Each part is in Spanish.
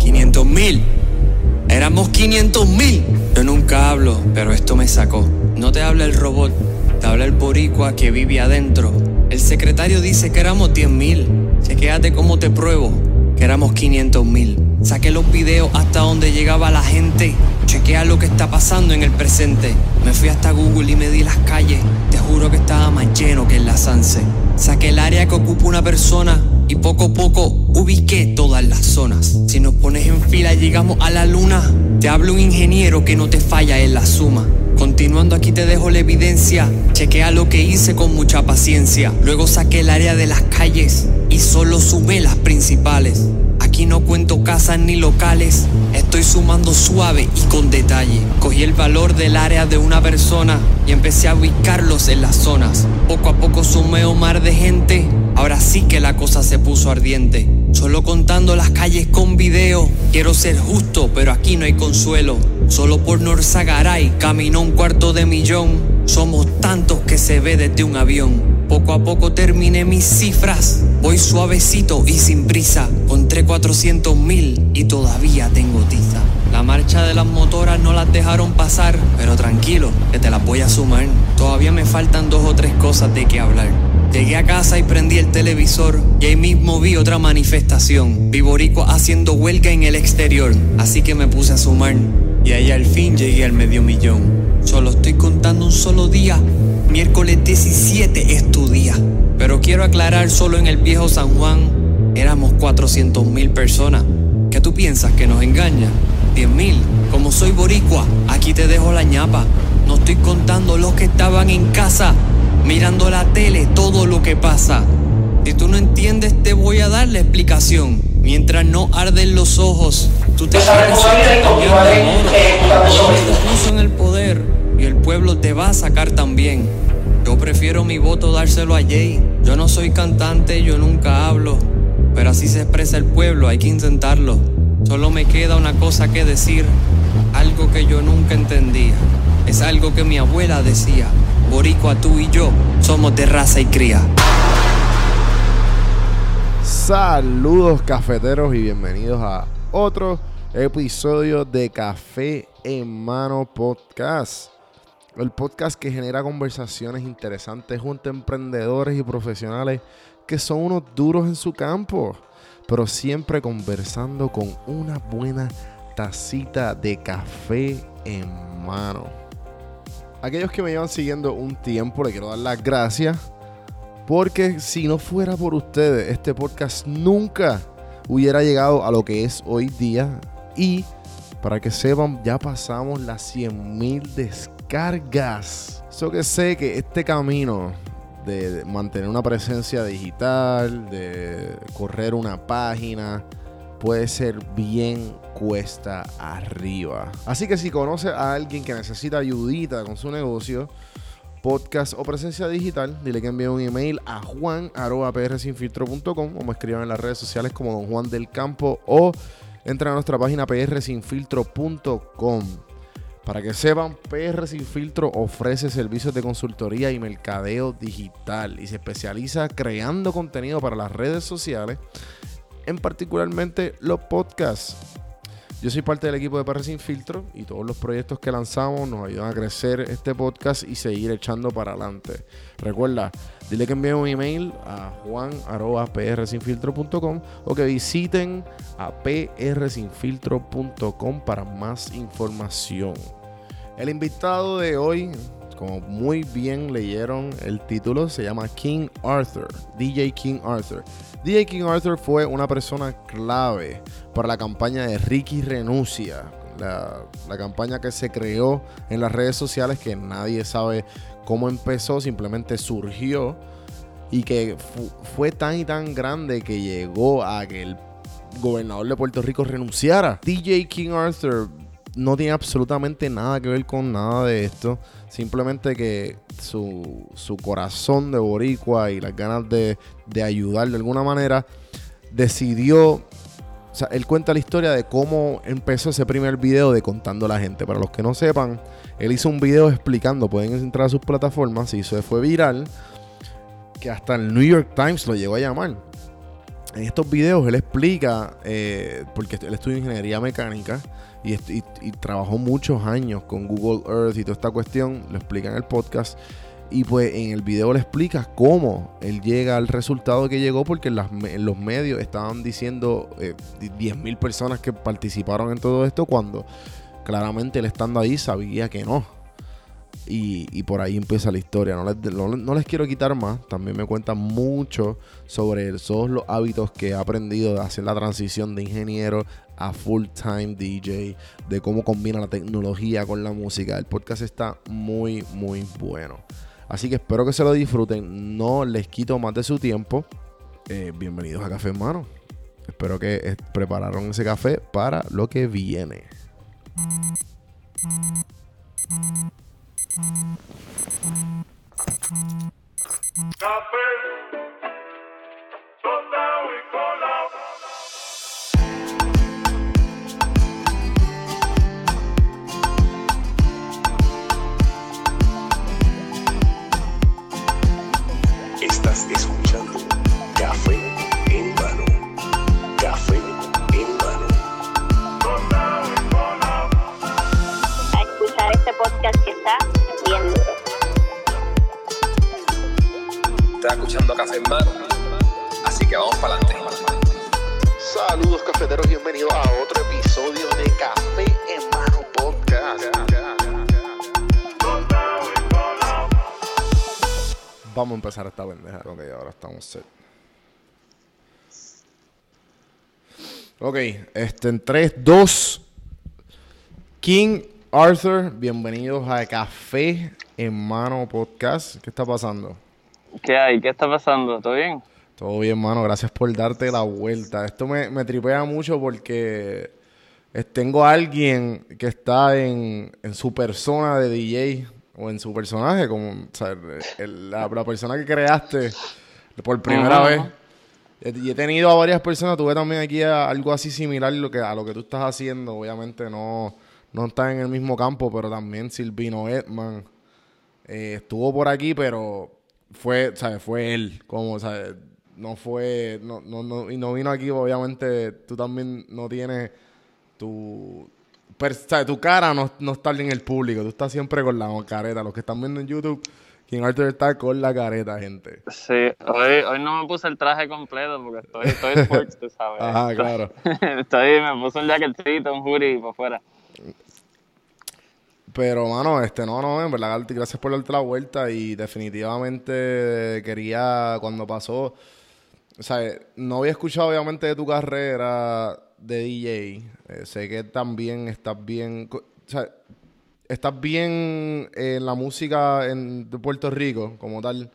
500 mil. Éramos 500 mil. Yo nunca hablo, pero esto me sacó. No te habla el robot, te habla el boricua que vive adentro. El secretario dice que éramos 10 mil. Chequéate cómo te pruebo que éramos 500 mil. Saqué los videos hasta donde llegaba la gente. Chequea lo que está pasando en el presente. Me fui hasta Google y me di las calles. Te juro que estaba más lleno que en la Sanse. Saqué el área que ocupa una persona y poco a poco ubiqué todas las zonas. Si nos pones en fila llegamos a la luna. Te hablo un ingeniero que no te falla en la suma. Continuando aquí te dejo la evidencia. Chequea lo que hice con mucha paciencia. Luego saqué el área de las calles y solo sumé las principales. Aquí no cuento casas ni locales, estoy sumando suave y con detalle. Cogí el valor del área de una persona y empecé a ubicarlos en las zonas. Poco a poco sumé un mar de gente, ahora sí que la cosa se puso ardiente. Solo contando las calles con video, quiero ser justo, pero aquí no hay consuelo. Solo por Norzagaray caminó un cuarto de millón. Somos tantos que se ve desde un avión. Poco a poco terminé mis cifras. Voy suavecito y sin prisa. Contré 400 mil y todavía tengo tiza. La marcha de las motoras no las dejaron pasar, pero tranquilo, que te las voy a sumar. Todavía me faltan dos o tres cosas de qué hablar. Llegué a casa y prendí el televisor y ahí mismo vi otra manifestación. Vivorico haciendo huelga en el exterior, así que me puse a sumar. Y ahí al fin llegué al medio millón. Solo estoy contando un solo día. Miércoles 17 es tu día. Pero quiero aclarar, solo en el viejo San Juan éramos 400 mil personas. ¿Qué tú piensas que nos engaña? 10 mil. Como soy boricua, aquí te dejo la ñapa. No estoy contando los que estaban en casa, mirando la tele, todo lo que pasa. Si tú no entiendes, te voy a dar la explicación. Mientras no arden los ojos, tú te puso en el poder y el pueblo te va a sacar también. Yo prefiero mi voto dárselo a Jay. Yo no soy cantante, yo nunca hablo. Pero así se expresa el pueblo, hay que intentarlo. Solo me queda una cosa que decir, algo que yo nunca entendía. Es algo que mi abuela decía. Boricua, tú y yo somos de raza y cría. Saludos cafeteros y bienvenidos a otro episodio de Café en Mano Podcast. El podcast que genera conversaciones interesantes junto a emprendedores y profesionales que son unos duros en su campo, pero siempre conversando con una buena tacita de café en mano. Aquellos que me llevan siguiendo un tiempo, les quiero dar las gracias. Porque si no fuera por ustedes, este podcast nunca hubiera llegado a lo que es hoy día. Y para que sepan, ya pasamos las 100.000 descargas. Eso que sé que este camino de mantener una presencia digital, de correr una página, puede ser bien cuesta arriba. Así que si conoces a alguien que necesita ayudita con su negocio, podcast o presencia digital, dile que envíe un email a juan.prsinfiltro.com o me escriban en las redes sociales como Don Juan del Campo o entra a nuestra página prsinfiltro.com. Para que sepan, PR Sin Filtro ofrece servicios de consultoría y mercadeo digital y se especializa creando contenido para las redes sociales, en particularmente los podcasts. Yo soy parte del equipo de PR Sin Filtro y todos los proyectos que lanzamos nos ayudan a crecer este podcast y seguir echando para adelante. Recuerda, dile que envíen un email a juan.prsinfiltro.com o que visiten a prsinfiltro.com para más información. El invitado de hoy, como muy bien leyeron el título, se llama King Arthur, DJ King Arthur. DJ King Arthur fue una persona clave para la campaña de Ricky Renuncia, la, la, campaña que se creó en las redes sociales que nadie sabe cómo empezó, simplemente surgió y que fu fue tan y tan grande que llegó a que el gobernador de Puerto Rico renunciara. DJ King Arthur no tiene absolutamente nada que ver con nada de esto. Simplemente que su, su corazón de boricua y las ganas de, de, ayudar de alguna manera decidió... O sea, él cuenta la historia de cómo empezó ese primer video de contando a la gente. Para los que no sepan, él hizo un video explicando, pueden entrar a sus plataformas, y eso fue viral, que hasta el New York Times lo llegó a llamar. en estos videos él explica, eh, porque él estudia ingeniería mecánica y, y, trabajó muchos años con Google Earth y toda esta cuestión, lo explica en el podcast. Y pues en el video le explica cómo él llega al resultado que llegó, porque en, los medios estaban diciendo eh, 10.000 personas que participaron en todo esto, cuando claramente él estando ahí sabía que no. Y, por ahí empieza la historia. No les, no, les, quiero quitar más. También me cuenta mucho sobre todos los hábitos que ha aprendido de hacer la transición de ingeniero a full-time DJ, de cómo combina la tecnología con la música. El podcast está muy, muy bueno. Así que espero que se lo disfruten. No les quito más de su tiempo. Eh, bienvenidos a Café en Mano. Espero que eh, prepararon ese café para lo que viene. Estás escuchando Café en mano. Café en mano. A escuchar este podcast que está bien duro. Estás escuchando Café en mano. Así que vamos para adelante. Saludos cafeteros, bienvenidos a otro episodio de Café Vamos a empezar esta pendeja. Ok, ahora estamos set. Ok, este en 3, 2. King Arthur, bienvenidos a Café en Mano Podcast. ¿Qué está pasando? ¿Qué hay? ¿Qué está pasando? ¿Todo bien? Todo bien, mano. Gracias por darte la vuelta. Esto me, me tripea mucho porque eh, tengo a alguien que está en, en su persona de DJ o en su personaje, como o sea, el- la, la persona que creaste por primera vez. Y he tenido a varias personas, tuve también aquí a- algo así similar lo que, a lo que tú estás haciendo. Obviamente no, no está en el mismo campo, pero también Silvino Edman eh, estuvo por aquí, pero fue, ¿sabes? Fue él, como, ¿sabes? No fue, no, no, no, y no vino aquí, obviamente tú también no tienes tu, per- ¿sabes? tu cara no, no está en el público, tú estás siempre con la careta. Los que están viendo en YouTube, King Arthur está con la careta, gente. Sí, hoy, hoy no me puse el traje completo porque estoy, estoy sports, tú sabes. Ajá, claro. Estoy, me puse un jacketcito, un hoodie por fuera. Pero, mano, este, no, no, en verdad, gracias por darte la vuelta y definitivamente quería, cuando pasó, o sea, no había escuchado obviamente de tu carrera de DJ, eh, sé que también estás bien, o sea, estás bien en la música en, de Puerto Rico como tal,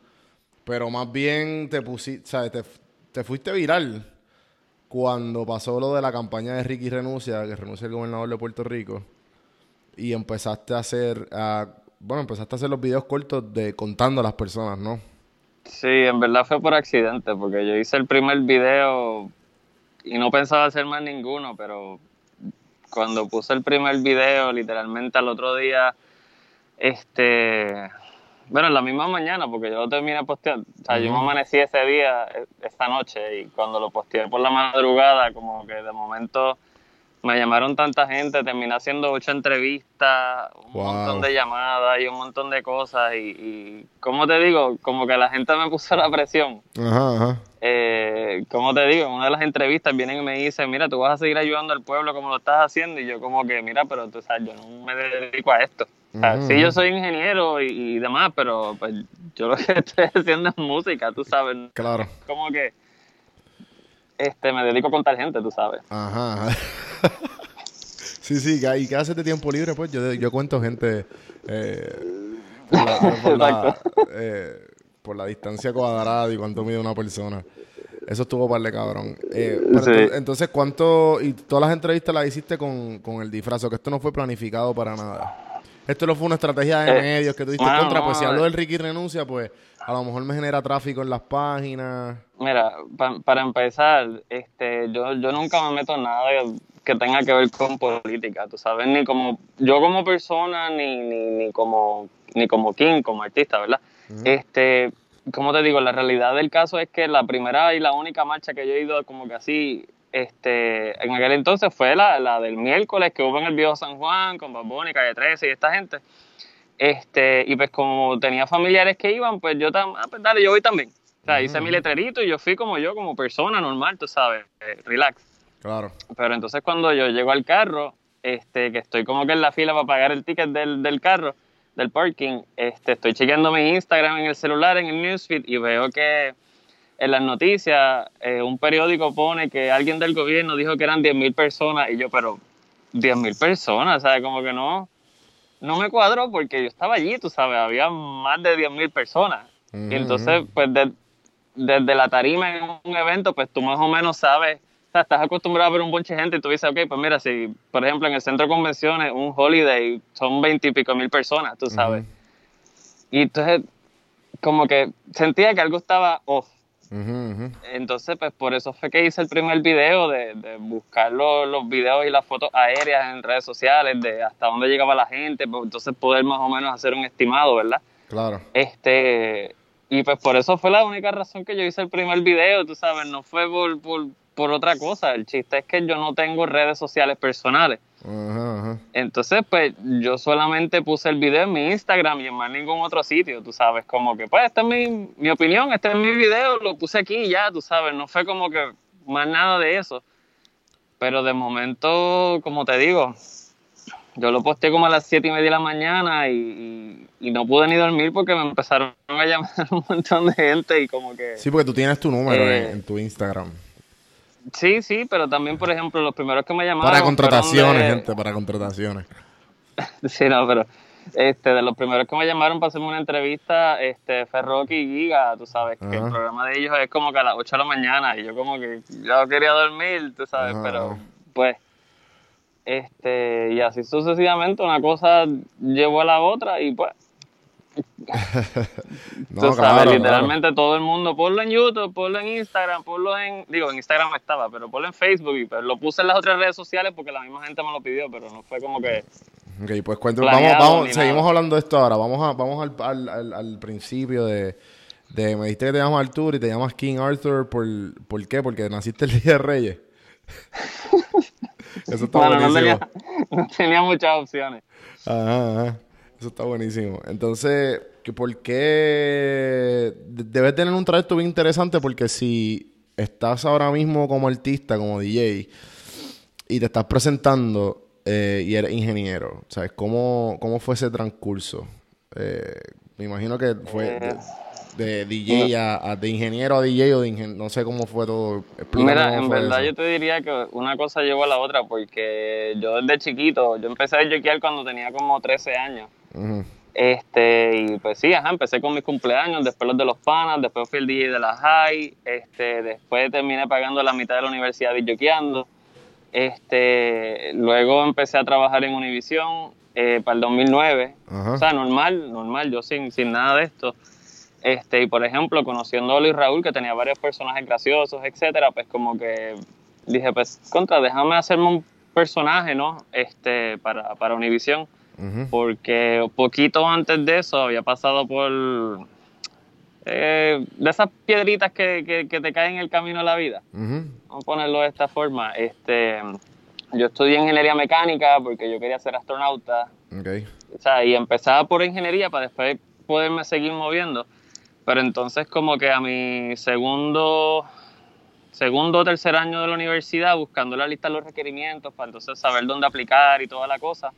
pero más bien te pusiste, ¿sabes? Te, te fuiste viral cuando pasó lo de la campaña de Ricky Renuncia, que renuncia el gobernador de Puerto Rico y empezaste a hacer, bueno, empezaste a hacer los videos cortos de contando a las personas, ¿no? Sí, en verdad fue por accidente porque yo hice el primer video y no pensaba hacer más ninguno, pero cuando puse el primer video, literalmente al otro día, este, bueno, en la misma mañana, porque yo lo terminé postear, o sea, yo me amanecí ese día, e- esta noche, y cuando lo posteé por la madrugada, como que de momento me llamaron tanta gente, terminé haciendo ocho entrevistas, un Wow. montón de llamadas y un montón de cosas, y, y, ¿cómo te digo? Como que la gente me puso la presión Ajá, ajá. eh, como te digo, en una de las entrevistas vienen y me dicen, mira, tú vas a seguir ayudando al pueblo como lo estás haciendo, y yo como que, mira, pero tú sabes, yo no me dedico a esto. O sea, sí, yo soy ingeniero y, y demás, pero pues yo lo que estoy haciendo es música, tú sabes, Claro. como que este me dedico a contar gente, tú sabes. Ajá. sí, sí, ¿y qué haces de tiempo libre? Pues yo, yo cuento gente eh, por, la, por, la, Exacto. eh, por la distancia cuadrada y cuánto mide una persona. Eso estuvo par de cabrón. Eh, pero Sí. entonces, ¿cuánto? Y todas las entrevistas las hiciste con, con el disfraz, o que esto no fue planificado para nada. Esto no fue una estrategia de Eh, medios que tú diste mano, contra. Pues si hablo eh. del Ricky renuncia, pues a lo mejor me genera tráfico en las páginas. Mira, pa- para empezar, este, yo, yo nunca me meto en nada que tenga que ver con política, tú sabes, ni como yo como persona, ni, ni, ni como ni como King, como artista, ¿verdad? Este, como te digo, la realidad del caso es que la primera y la única marcha que yo he ido como que así, este, en aquel entonces fue la, la del miércoles que hubo en el viejo San Juan con Baboni, Calle 13 y esta gente. Este, y pues como tenía familiares que iban, pues yo también, ah, pues dale, yo voy también. O sea, hice mi letrerito y yo fui como yo, como persona normal, tú sabes, eh, relax. Claro. Pero entonces cuando yo llego al carro, este, que estoy como que en la fila para pagar el ticket del, del carro, del parking, este, estoy chequeando mi Instagram en el celular, en el newsfeed, y veo que en las noticias eh, un periódico pone que alguien del gobierno dijo que eran 10.000 personas, y yo, pero 10.000 personas, ¿sabes? Como que no, no me cuadró porque yo estaba allí, tú sabes, había más de 10.000 personas. Y entonces, pues de- desde la tarima en un evento, pues tú más o menos sabes, o sea, estás acostumbrado a ver un bonche de gente y tú dices, ok, pues mira, si por ejemplo en el centro de convenciones, un holiday, son veintipico mil personas, tú sabes. Ujú. Y entonces, como que sentía que algo estaba off. Entonces, pues por eso fue que hice el primer video de, de buscar los, los videos y las fotos aéreas en redes sociales, de hasta dónde llegaba la gente, pues entonces poder más o menos hacer un estimado, ¿verdad? Claro. Este, y pues por eso fue la única razón que yo hice el primer video, tú sabes, no fue por, por, por otra cosa. El chiste es que yo no tengo redes sociales personales. Entonces, pues yo solamente puse el video en mi Instagram y en más ningún otro sitio, tú sabes, como que, pues, esta es mi, mi opinión, este es mi video, lo puse aquí y ya, tú sabes, no fue como que más nada de eso. Pero de momento, como te digo, yo lo posteé como a las siete y media de la mañana y, y- y no pude ni dormir porque me empezaron a llamar un montón de gente y como que... Sí, porque tú tienes tu número Eh, en, en tu Instagram. Sí, sí, pero también, por ejemplo, los primeros que me llamaron... Para contrataciones, de- gente, para contrataciones. Sí, no, pero este, de los primeros que me llamaron para hacerme una entrevista, este, Ferroki y Giga, tú sabes, que el programa de ellos es como que a las 8 de la mañana y yo como que yo quería dormir, tú sabes, Ajá, pero pues, este, y así sucesivamente una cosa llevó a la otra y pues, No, tú sabes, claro, literalmente todo el mundo, ponlo en YouTube, ponlo en Instagram, ponlo en, digo, en Instagram estaba, pero ponlo en Facebook y pues lo puse en las otras redes sociales porque la misma gente me lo pidió, pero no fue como que... Ok, pues cuéntame, vamos, vamos, seguimos nada. hablando de esto ahora. Vamos a, vamos al, al, al, al principio de, de, me dijiste que te llamas Arthur y te llamas King Arthur, ¿por, ¿por qué? Porque naciste el Día de Reyes. Eso está Bueno, no tenía, no tenía muchas opciones. Ajá, ajá. Eso está buenísimo. Entonces, ¿que ¿por qué? de- Debes tener un trayecto bien interesante porque si estás ahora mismo como artista, como DJ, y te estás presentando eh, y eres ingeniero, ¿sabes? ¿Cómo, cómo fue ese transcurso? Eh, me imagino que fue de, de DJ a, a- de ingeniero a DJ o de ingen- no sé cómo fue todo. Explícame Mira, en verdad eso. yo te diría que una cosa llevó a la otra porque yo desde chiquito, yo empecé a joquear cuando tenía como 13 años. Este, y pues sí, ajá, empecé con mis cumpleaños, después los de los panas, después fui el DJ de la high, este, después terminé pagando la mitad de la universidad joqueando. Este, luego empecé a trabajar en Univision eh, para el 2009. Ajá. O sea, normal, normal, yo sin, sin nada de esto. Este, y por ejemplo, conociendo a Luis Raúl, que tenía varios personajes graciosos, etcétera, pues como que dije, pues, contra, déjame hacerme un personaje, ¿no? Este, para, para Univision porque poquito antes de eso había pasado por eh, de esas piedritas que, que- que te caen en el camino de la vida. Vamos a ponerlo de esta forma. Este, yo estudié ingeniería mecánica porque yo quería ser astronauta. Ok. O sea, y empezaba por ingeniería para después poderme seguir moviendo. Pero entonces como que a mi segundo segundo o tercer año de la universidad, buscando la lista de los requerimientos para entonces saber dónde aplicar y toda la cosa,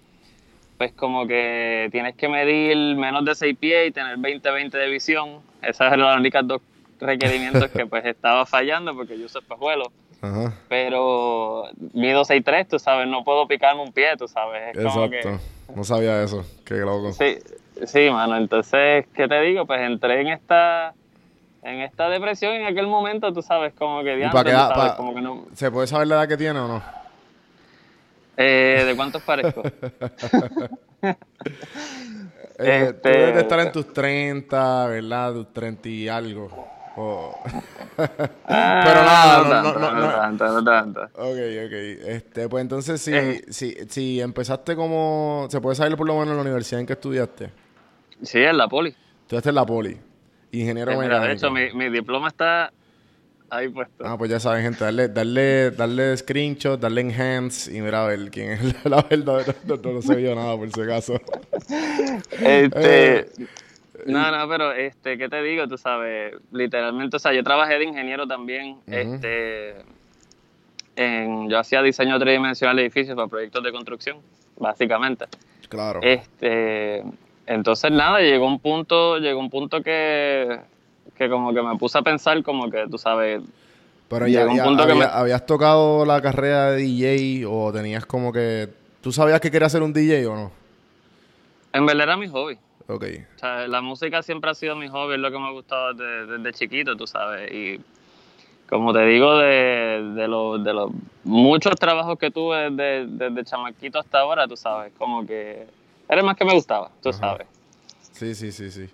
pues como que tienes que medir menos de 6 pies y tener 20-20 de visión. Esas eran los únicos dos requerimientos que pues estaba fallando porque yo soy pajuelo. Ajá. Pero mido 6'3", tú sabes, no puedo picarme un pie, tú sabes. Es como que- Exacto. No sabía eso. Qué loco. Sí, sí, mano. Entonces, ¿qué te digo? Pues entré en esta en esta depresión en aquel momento, tú sabes, como que ¿Y diantre, qué sabes, como que no. ¿Se puede saber la edad que tiene o no? Eh, ¿De cuántos parezco? Eh, Este- Tú debes de estar en tus 30, ¿verdad? Tus 30 y algo. O- Pero nada, no, no, tanto, no, no no. tanto, no tanto. Ok, ok. Este, pues entonces, si, Eh. si, si empezaste como... ¿Se puede saber por lo menos en la universidad en que estudiaste? Sí, en la poli. Estudiaste en la poli. Ingeniero Eh, mira, de hecho, mi, mi diploma está ahí puesto. Ah, pues ya saben, gente, darle, darle, darle screenshot, darle enhance y mira a ver quién es la verdad. No, no, no se vio nada por si acaso. Este, Eh, no, no, pero este, ¿qué te digo? Tú sabes, literalmente, o sea, yo trabajé de ingeniero también, este, en, yo hacía diseño tridimensional de edificios para proyectos de construcción, básicamente. Claro. Este, entonces nada, llegó un punto, llegó un punto que, que como que me puse a pensar como que, tú sabes, Pero ya, ya había- me- habías tocado la carrera de DJ o tenías como que... ¿Tú sabías que querías ser un DJ o no? en verdad era mi hobby. Ok. O sea, la música siempre ha sido mi hobby, es lo que me ha gustado desde, desde chiquito, tú sabes. Y como te digo, de, de, los, de los muchos trabajos que tuve desde, desde chamaquito hasta ahora, tú sabes, como que era el más que me gustaba, tú sabes. Sí, sí, sí, sí.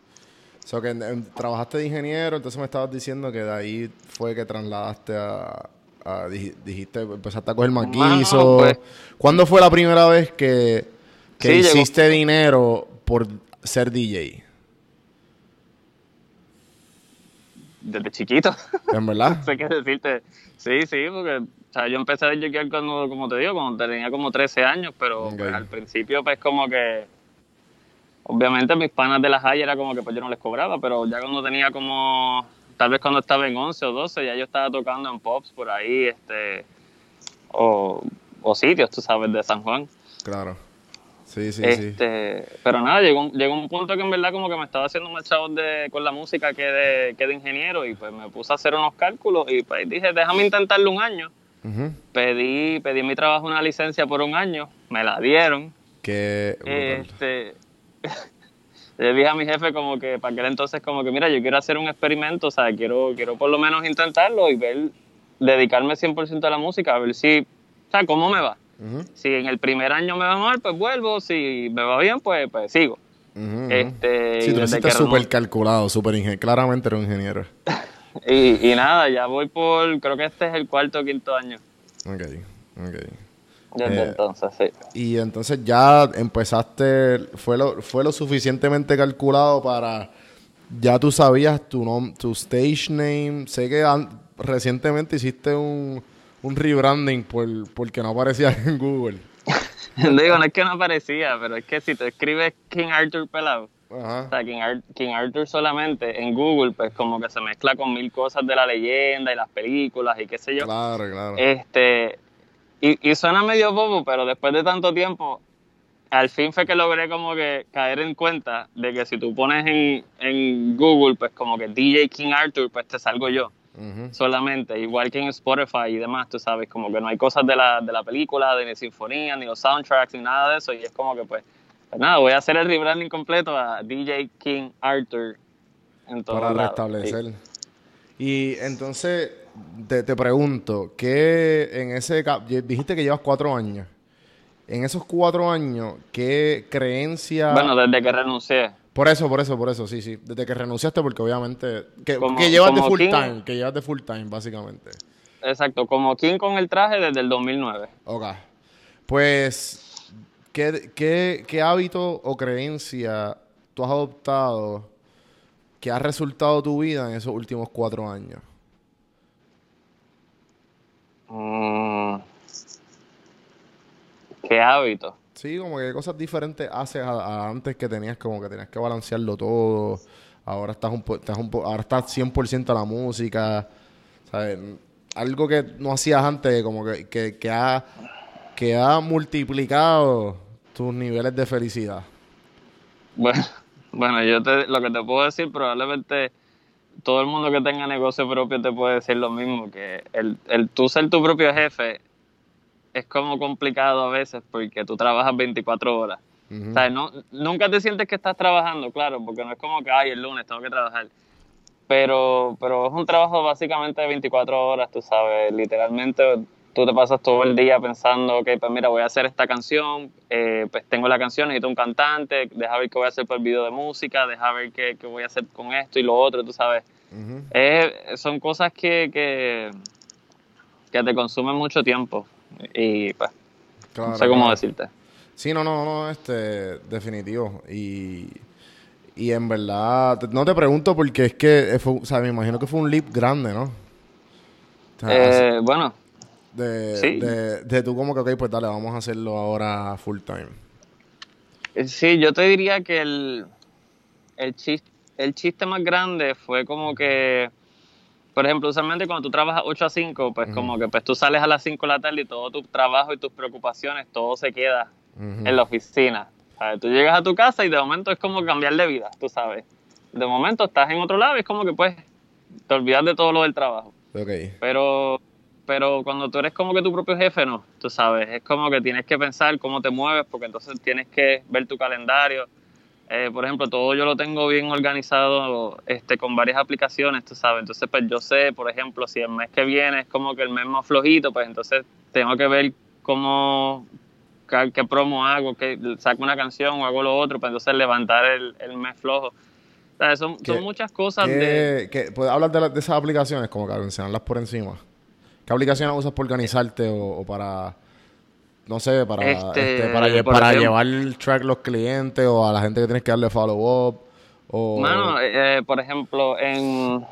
So que trabajaste de ingeniero, entonces me estabas diciendo que de ahí fue que trasladaste a... a- dij- dijiste, empezaste a coger maquizo. pues. ¿Cuándo fue la primera vez que, que Sí, llegó- hiciste dinero por ser DJ? Desde chiquito. ¿En verdad? no sé qué decirte. Sí, sí, porque o sea, yo empecé a jokear cuando, como te digo, cuando tenía como 13 años, pero pues, al principio pues como que, obviamente mis panas de la high era como que pues yo no les cobraba, pero ya cuando tenía como, tal vez cuando estaba en 11 o 12, ya yo estaba tocando en pops por ahí, este, o, o sitios, tú sabes, de San Juan. Claro. Sí, sí, sí. este, Pero nada, llegó, llegó un punto que en verdad como que me estaba haciendo más chavos de, con la música que de, que de ingeniero y pues me puse a hacer unos cálculos y pues dije, déjame intentarlo un año. Pedí, pedí en mi trabajo una licencia por un año, me la dieron. Brutal. Este, le dije a mi jefe como que para aquel entonces como que mira, yo quiero hacer un experimento, o sea, quiero, quiero por lo menos intentarlo y ver, dedicarme 100% a la música, a ver si, o sea, cómo me va. Si en el primer año me va mal, pues vuelvo, si me va bien, pues, pues sigo. Este, Sí, tú que súper calculado, súper ingeniero. Claramente era un ingeniero. y, y nada, ya voy por, creo que este es el cuarto o quinto año Ok, ok. desde Eh, entonces, sí. Y entonces ya empezaste, fue lo, fue lo suficientemente calculado para, ya tú sabías tu nom, tu stage name. Sé que recientemente hiciste un, un rebranding por, porque no aparecías en Google. Digo, no es que no aparecía, pero es que si tú escribes King Arthur pelado, o sea, King, Ar- King Arthur solamente en Google, pues como que se mezcla con mil cosas de la leyenda y las películas y qué sé yo. Claro, claro. Este, y, y suena medio bobo, pero después de tanto tiempo, al fin fue que logré como que caer en cuenta de que si tú pones en, en Google, pues como que DJ King Arthur, pues te salgo yo Solamente, igual que en Spotify y demás, tú sabes, como que no hay cosas de la, de la película, de ni sinfonía, ni los soundtracks, ni nada de eso, y es como que pues, pues nada, voy a hacer el rebranding completo a DJ King Arthur en todos para lados. restablecer. Y entonces te, te pregunto, ¿qué en ese dijiste que llevas cuatro años? En esos cuatro años, ¿qué creencia? Bueno, desde que renuncié. Por eso, por eso, por eso, sí, sí. Desde que renunciaste, porque obviamente que, Como- que llevas de full King- time, que llevas de full time, básicamente. Exacto, como King con el traje desde el 2009. Ok. Pues, ¿qué, qué, qué hábito o creencia tú has adoptado que ha resultado tu vida en esos últimos cuatro años? Mm. ¿Qué hábito? Sí, como que cosas diferentes haces a, antes que tenías como que tenías que balancearlo todo. Ahora estás un, estás un ahora estás 100% a la música. ¿sabes? Algo que no hacías antes, como que, que, que ha, que ha multiplicado tus niveles de felicidad. Bueno, bueno yo te, lo que te puedo decir, probablemente todo el mundo que tenga negocio propio te puede decir lo mismo, que el, el tú ser tu propio jefe es como complicado a veces porque tú trabajas 24 horas. O sea, no, nunca te sientes que estás trabajando, claro, porque no es como que, ay, el lunes tengo que trabajar. Pero, pero es un trabajo básicamente de 24 horas, tú sabes, literalmente tú te pasas todo el día pensando, ok, pues mira, voy a hacer esta canción, eh, pues tengo la canción, necesito un cantante, deja ver qué voy a hacer por el video de música, deja ver qué, qué voy a hacer con esto y lo otro, tú sabes. Eh, son cosas que, que, que te consumen mucho tiempo y pues, Claro, no sé cómo claro. decirte. Sí, no, no, no, este, definitivo. Y, Y en verdad, no te pregunto porque es que, fue, o sea, me imagino que fue un leap grande, ¿no? O sea, Eh, bueno, de, sí. de, de tú como que, ok, pues dale, vamos a hacerlo ahora full time. eh, sí, yo te diría que el, el, chiste, el chiste más grande fue como que, por ejemplo, usualmente cuando tú trabajas 8 a 5, pues como que pues tú sales a las 5 de la tarde y todo tu trabajo y tus preocupaciones, todo se queda en la oficina. ¿sabes? Tú llegas a tu casa y de momento es como cambiar de vida, tú sabes. De momento estás en otro lado y es como que pues te olvidas de todo lo del trabajo. Ok. Pero, pero cuando tú eres como que tu propio jefe, no, tú sabes, es como que tienes que pensar cómo te mueves, porque entonces tienes que ver tu calendario. Eh, por ejemplo, todo yo lo tengo bien organizado este, con varias aplicaciones, tú sabes. Entonces, pues yo sé, por ejemplo, si el mes que viene es como que el mes más flojito, pues entonces tengo que ver cómo, qué, qué promo hago, que saco una canción o hago lo otro, pues entonces levantar el, el mes flojo. O sea, son, ¿Qué- son muchas cosas de... ¿Qué, qué- ¿Puedes hablar de, la- de esas aplicaciones? Como que mencionarlas por encima. ¿Qué aplicaciones usas para organizarte o, o para, no sé, para, Este, este, para, lle- llevar el track los clientes o a la gente que tienes que darle follow-up? O... Mano, eh, eh, por ejemplo, en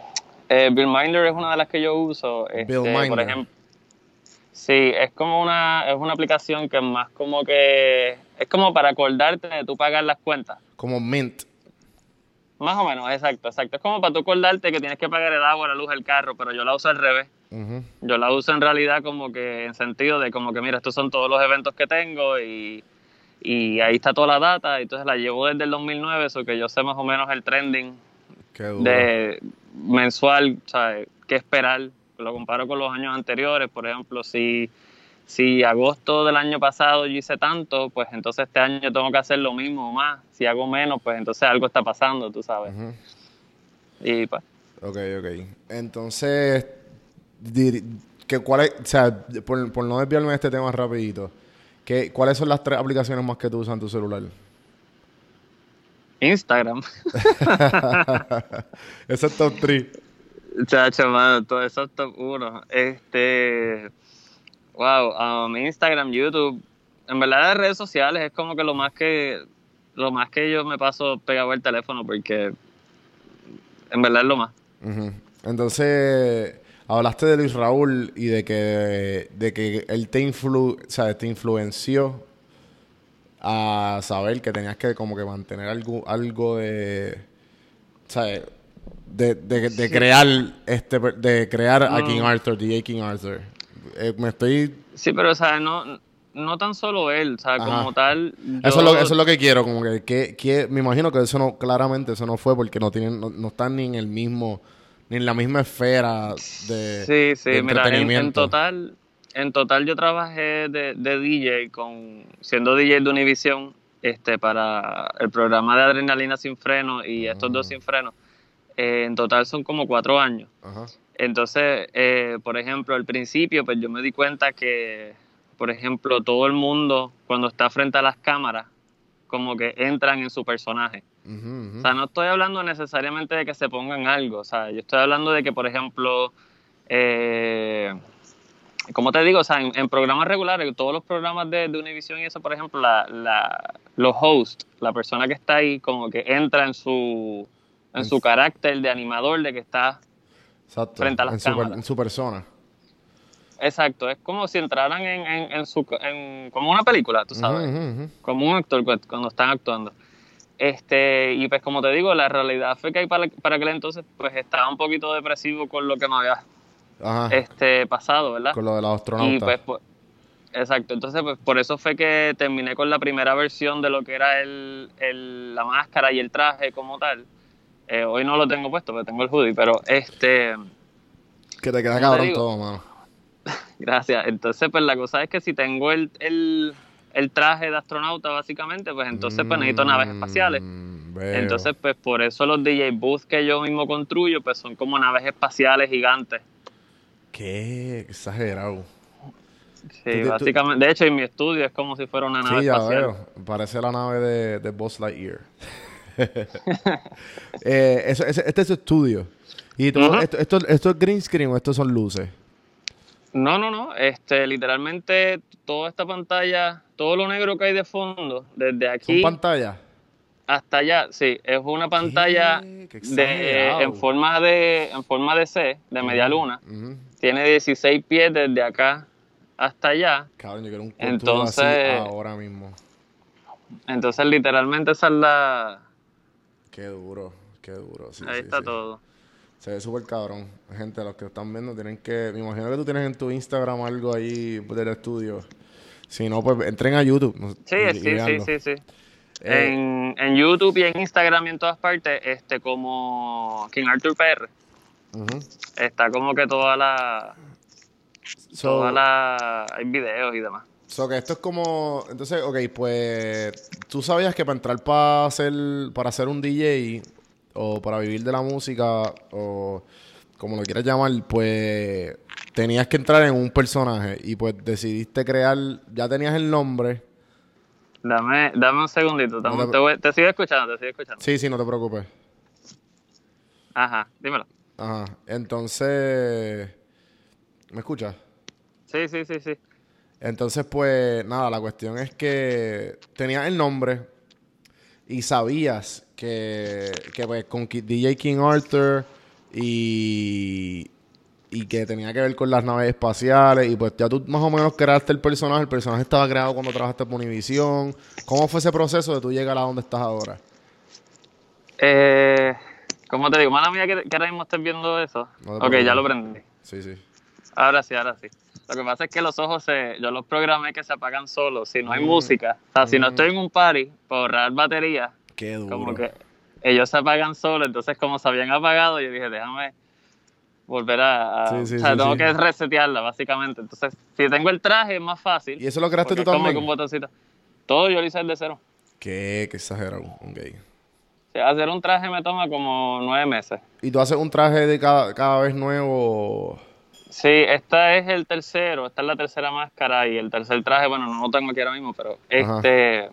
eh, Billminder es una de las que yo uso. este. Por ejemplo, sí, es como una, es una aplicación que es más como que es como para acordarte de tú pagar las cuentas. como Mint. Más o menos, exacto, exacto. Es como para tú acordarte que tienes que pagar el agua, la luz, el carro, pero yo la uso al revés. Yo la uso en realidad como que en sentido de como que mira, estos son todos los eventos que tengo y, y ahí está toda la data. Entonces la llevo desde el 2009, eso que yo sé más o menos el trending de mensual, ¿sabes? ¿Qué esperar? Lo comparo con los años anteriores, por ejemplo, si, si agosto del año pasado yo hice tanto, pues entonces este año tengo que hacer lo mismo o más. Si hago menos, pues entonces algo está pasando, tú sabes. Y pues, Ok, ok. Entonces, que cuál es, o sea, por, por no desviarme de este tema rapidito, ¿qué, ¿cuáles son las tres aplicaciones más que tú usas en tu celular? Instagram, Ese es top 3. chacho, mano, todo eso es top uno. Este, wow, um, Instagram, YouTube, en verdad las redes sociales es como que lo más que, lo más que yo me paso pegado al teléfono porque en verdad es lo más. Entonces, hablaste de Luis Raúl y de que, de que él te, influ, o sea, te influenció a saber que tenías que como que mantener algo, algo de, sea, de, de, de crear este de crear a. King Arthur, DJ King Arthur. Eh, me estoy Sí, pero, o sea, no, no tan solo él, o sea, Ajá. como tal. Eso, es lo, eso es lo que quiero, como que, que, que- me imagino que eso no, claramente eso no fue porque no tienen, no, no están ni en el mismo, ni en la misma esfera de, Sí, sí, de mira, en, total, en total yo trabajé de, de DJ con, siendo DJ de Univision, este, para el programa de Adrenalina Sin Freno y estos Mm. dos Sin Freno. Eh, en total son como cuatro años. Entonces, eh, por ejemplo, al principio, pues yo me di cuenta que, por ejemplo, todo el mundo cuando está frente a las cámaras, como que entran en su personaje. O sea, no estoy hablando necesariamente de que se pongan algo. O sea, yo estoy hablando de que, por ejemplo, eh, como te digo, o sea, en, en programas regulares, todos los programas de, de Univision y eso, por ejemplo, la, la- los hosts, la persona que está ahí, como que entra en su, en su carácter de animador, de que está Exacto. frente a las en, su, cámaras. en su persona. Exacto, es como si entraran en, en, en su en- como una película, tú sabes, como un actor cu- cuando están actuando. Este, y pues como te digo, la realidad fue que para, para aquel entonces pues estaba un poquito depresivo con lo que me había Ajá. este pasado, ¿verdad? Con lo de los Y astronautas. pues por- exacto, entonces pues por eso fue que terminé con la primera versión de lo que era el, el- la máscara y el traje como tal. Eh, hoy no lo tengo puesto, pero tengo el hoodie, pero este que te queda ¿cómo te cabrón digo? todo, mano. Gracias. Entonces, pues la cosa es que si tengo el, el, el traje de astronauta, básicamente, pues entonces pues necesito naves espaciales. Mm, veo. Entonces, pues por eso los DJ booths que yo mismo construyo, pues son como naves espaciales gigantes. Qué exagerado. Sí, tú- básicamente. De hecho, en mi estudio es como si fuera una nave Sí, ya espacial. veo. Parece la nave de, de Buzz Lightyear. eh, eso, ese- este es su estudio. Y todo, Ujú. esto, esto, esto es green screen o estos son luces. No, no, no. Este, literalmente toda esta pantalla, todo lo negro que hay de fondo, desde Son aquí. pantallas. hasta allá, sí, es una pantalla de, en forma de en forma de C, de media luna. Tiene 16 pies desde acá hasta allá. Cabrón, yo quiero un Entonces- Entonces... así ahora mismo. Entonces, literalmente esa es la... Qué duro, qué duro. sí, ahí sí, está sí. todo. Se ve súper cabrón. Gente, los que están viendo tienen que... Me imagino que tú tienes en tu Instagram algo ahí del estudio. Si no, pues entren a YouTube. Sí, y- y sí, sí, sí, sí. Eh, En, en YouTube y en Instagram y en todas partes, este como King Arthur PR, está como que toda la... So, toda la... Hay videos y demás. so que esto es como... Entonces, ok, pues... Tú sabías que para entrar para hacer, para hacer un DJ o para vivir de la música o como lo quieras llamar, pues tenías que entrar en un personaje y pues decidiste crear... Ya tenías el nombre. Dame, dame un segundito, dame- No te- te, voy- te sigo escuchando, te sigo escuchando. Sí, sí, no te preocupes. Ajá, dímelo. Ajá. Entonces... ¿Me escuchas? Sí, sí, sí, sí. Entonces, pues, nada, la cuestión es que tenías el nombre y sabías que, que pues, con DJ King Arthur y, y que tenía que ver con las naves espaciales y pues ya tú más o menos creaste el personaje, el personaje estaba creado cuando trabajaste por Univision. ¿Cómo fue ese proceso de tú llegar a donde estás ahora? Eh, ¿Cómo te digo? Mala mía que, que ahora mismo estés viendo eso. No ok, ya lo prendí. Sí, sí. Ahora sí, ahora sí. Lo que pasa es que los ojos se, yo los programé que se apagan solos. Si no hay Mm. música, o sea, si no Mm. estoy en un party, por ahorrar batería, Qué duro. como que ellos se apagan solos. Entonces, como se habían apagado, yo dije, déjame volver a. a- Sí, sí, o sea, sí, tengo que resetearla, básicamente. Entonces, si tengo el traje, es más fácil. ¿Y eso lo creaste tú como también? que un botoncito. Todo yo lo hice desde cero. Qué, qué exagerado. O sea, hacer un traje me toma como nueve meses. ¿Y tú haces un traje de cada, cada vez nuevo? Sí, esta es el tercero, esta es la tercera máscara y el tercer traje, bueno, no lo tengo aquí ahora mismo, pero este,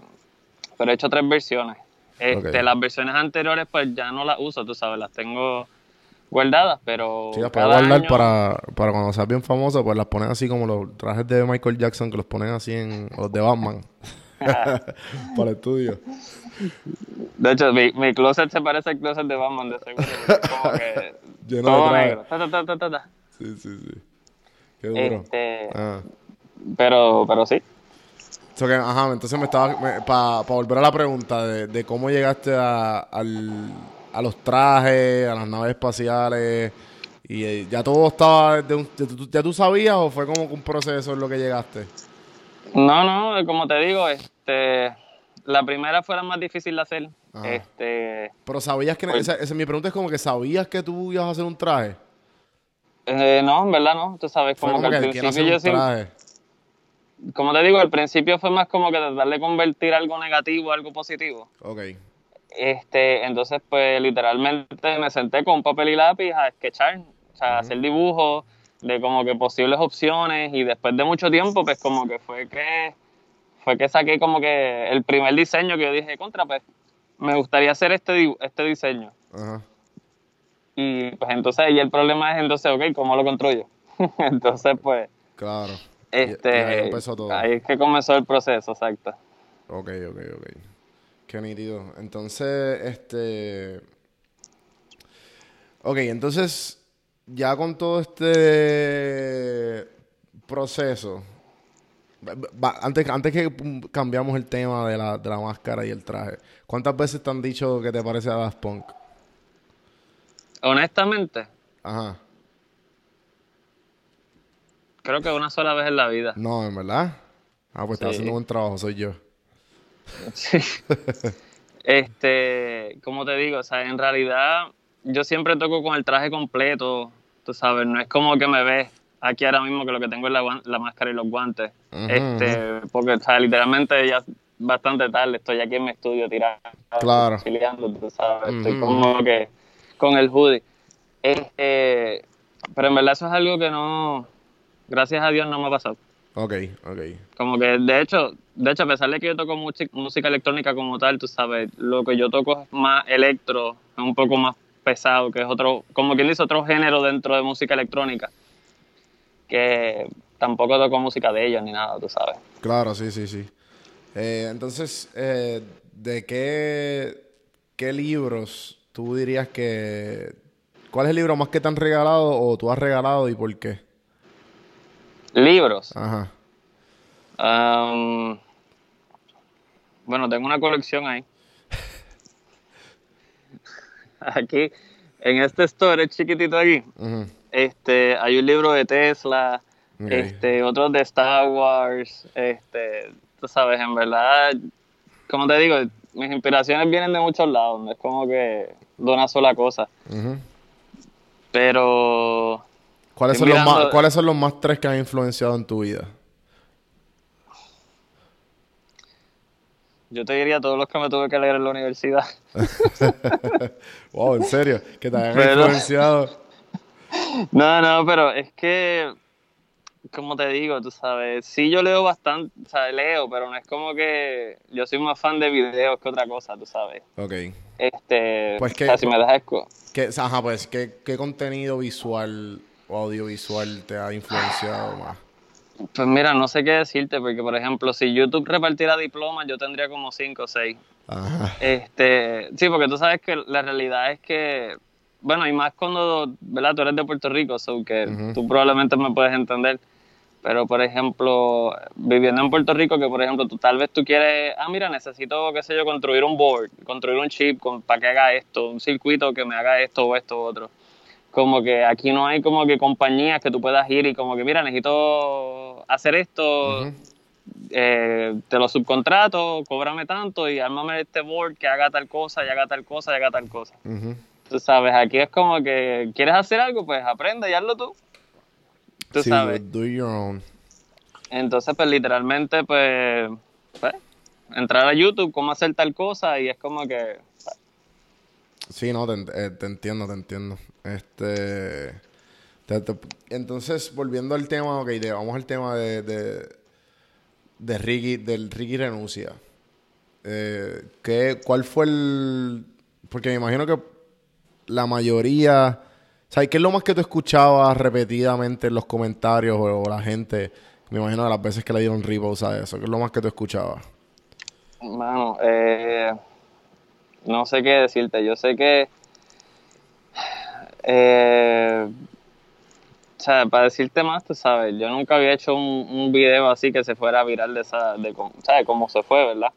pero he hecho tres versiones. Este. Las versiones anteriores pues ya no las uso, tú sabes, las tengo guardadas, pero Sí, las puedes guardar año- para, para cuando seas bien famoso, pues las pones así como los trajes de Michael Jackson que los ponen así en los de Batman. para el estudio. De hecho, mi, mi closet se parece al closet de Batman, de seguro, como que Lleno de todo trajes. negro. Ta, ta, ta, ta, ta, ta. Sí, sí, sí. Qué duro. Este, Ah. pero, pero sí. So que, ajá, entonces me estaba. Para volver a la pregunta de, de cómo llegaste a, al- a los trajes, a las naves espaciales. Y eh, ya todo estaba. de un- ¿Ya tú sabías o fue como un proceso en lo que llegaste? No, no, como te digo, este, la primera fue la más difícil de hacer. Ajá. Este, Pero sabías que. Pues- esa- esa- mi pregunta es como que sabías que tú ibas a hacer un traje. Eh, no, en verdad no. Tú sabes, como, como que al que principio yo traje. como te digo, al principio fue más como que tratar de convertir algo negativo a algo positivo. Ok. Este, entonces, pues literalmente me senté con un papel y lápiz a sketchar, o sea, a hacer dibujos de como que posibles opciones y después de mucho tiempo, pues como que fue que fue que saqué como que el primer diseño que yo dije, contra, pues me gustaría hacer este, este diseño. Ajá. Y pues entonces ahí el problema es entonces, ok, ¿cómo lo construyo? entonces, pues, Claro. Este, y ahí empezó todo. ahí es que comenzó el proceso, exacto. Ok, ok, ok. Qué nítido. Entonces, este. Ok, entonces, ya con todo este proceso. antes, antes que cambiamos el tema de la, de la máscara y el traje, ¿cuántas veces te han dicho que te parece a Daft Punk? Honestamente, Ajá. creo que una sola vez en la vida. No, en verdad. Ah, pues estás Sí. haciendo buen trabajo, soy yo. Sí. Este, como te digo, o sea, en realidad yo siempre toco con el traje completo, tú sabes, no es como que me ves aquí ahora mismo que lo que tengo es la, la máscara y los guantes. Este, porque, o sea, literalmente ya bastante tarde, estoy aquí en mi estudio tirado, Claro. tú sabes, estoy Ujú. como que con el hoodie. Este, pero en verdad eso es algo que no, gracias a Dios no me ha pasado. Ok, ok. Como que, de hecho, de hecho, a pesar de que yo toco música, música electrónica como tal, tú sabes, lo que yo toco es más electro, es un poco más pesado, que es otro, como quien dice, otro género dentro de música electrónica, que tampoco toco música de ellos ni nada, tú sabes. Claro, sí, sí, sí. Eh, entonces, eh, ¿de qué ¿qué libros tú dirías que... ¿Cuál es el libro más que te han regalado o tú has regalado y por qué? Libros. Ajá. Am, bueno, tengo una colección ahí. Aquí, en este store chiquitito aquí, este, hay un libro de Tesla, Ok. este, otros de Star Wars, este, tú sabes, en verdad, como te digo, mis inspiraciones vienen de muchos lados, no es como que de una sola cosa, pero ¿Cuáles, son los más, ¿Cuáles son los más tres que han influenciado en tu vida? yo te diría todos los que me tuve que leer en la universidad. Wow, en serio, que te hayan Pero- influenciado. No, no, pero es que, como te digo, tú sabes, sí yo leo bastante, o sea, leo, pero no es como que yo soy más fan de videos que otra cosa, tú sabes. Ok. Este, Pues que- o sea, si me esco- ¿Qué, ajá, pues, ¿qué, qué contenido visual o audiovisual te ha influenciado más? Pues mira, no sé qué decirte, porque por ejemplo, si YouTube repartiera diplomas, yo tendría como 5 o 6. Ajá. Este, sí, porque tú sabes que la realidad es que, bueno, y más cuando, ¿verdad? Tú eres de Puerto Rico, so que Ujú. tú probablemente me puedes entender. Pero, por ejemplo, viviendo en Puerto Rico, que por ejemplo, tú tal vez tú quieres, ah, mira, necesito, qué sé yo, construir un board, construir un chip con, para que haga esto, un circuito que me haga esto o esto o otro. Como que aquí no hay como que compañías que tú puedas ir y como que, mira, necesito hacer esto, eh, te lo subcontrato, cóbrame tanto y ármame este board que haga tal cosa y haga tal cosa y haga tal cosa. Ujú. Tú sabes, aquí es como que quieres hacer algo, pues aprende y hazlo tú. Tú Sí, sabes. do your own. Entonces, pues literalmente, pues, pues, entrar a YouTube, cómo hacer tal cosa y es como que... Sí, no, te, eh, te entiendo, te entiendo. Este. te- te- entonces, volviendo al tema, ok, de- vamos al tema de, de, de Ricky, del Ricky renuncia. Eh, ¿qué, ¿Cuál fue el...? Porque me imagino que la mayoría... Sea, ¿qué es lo más que tú escuchabas repetidamente en los comentarios o, o la gente? Me imagino de las veces que le dieron repost a eso. ¿Qué es lo más que tú escuchabas? Mano, eh, no sé qué decirte. Yo sé que. eh, o sea, para decirte más, tú sabes, yo nunca había hecho un, un video así que se fuera viral de esa, de cómo, ¿sabes? Cómo se fue, ¿verdad?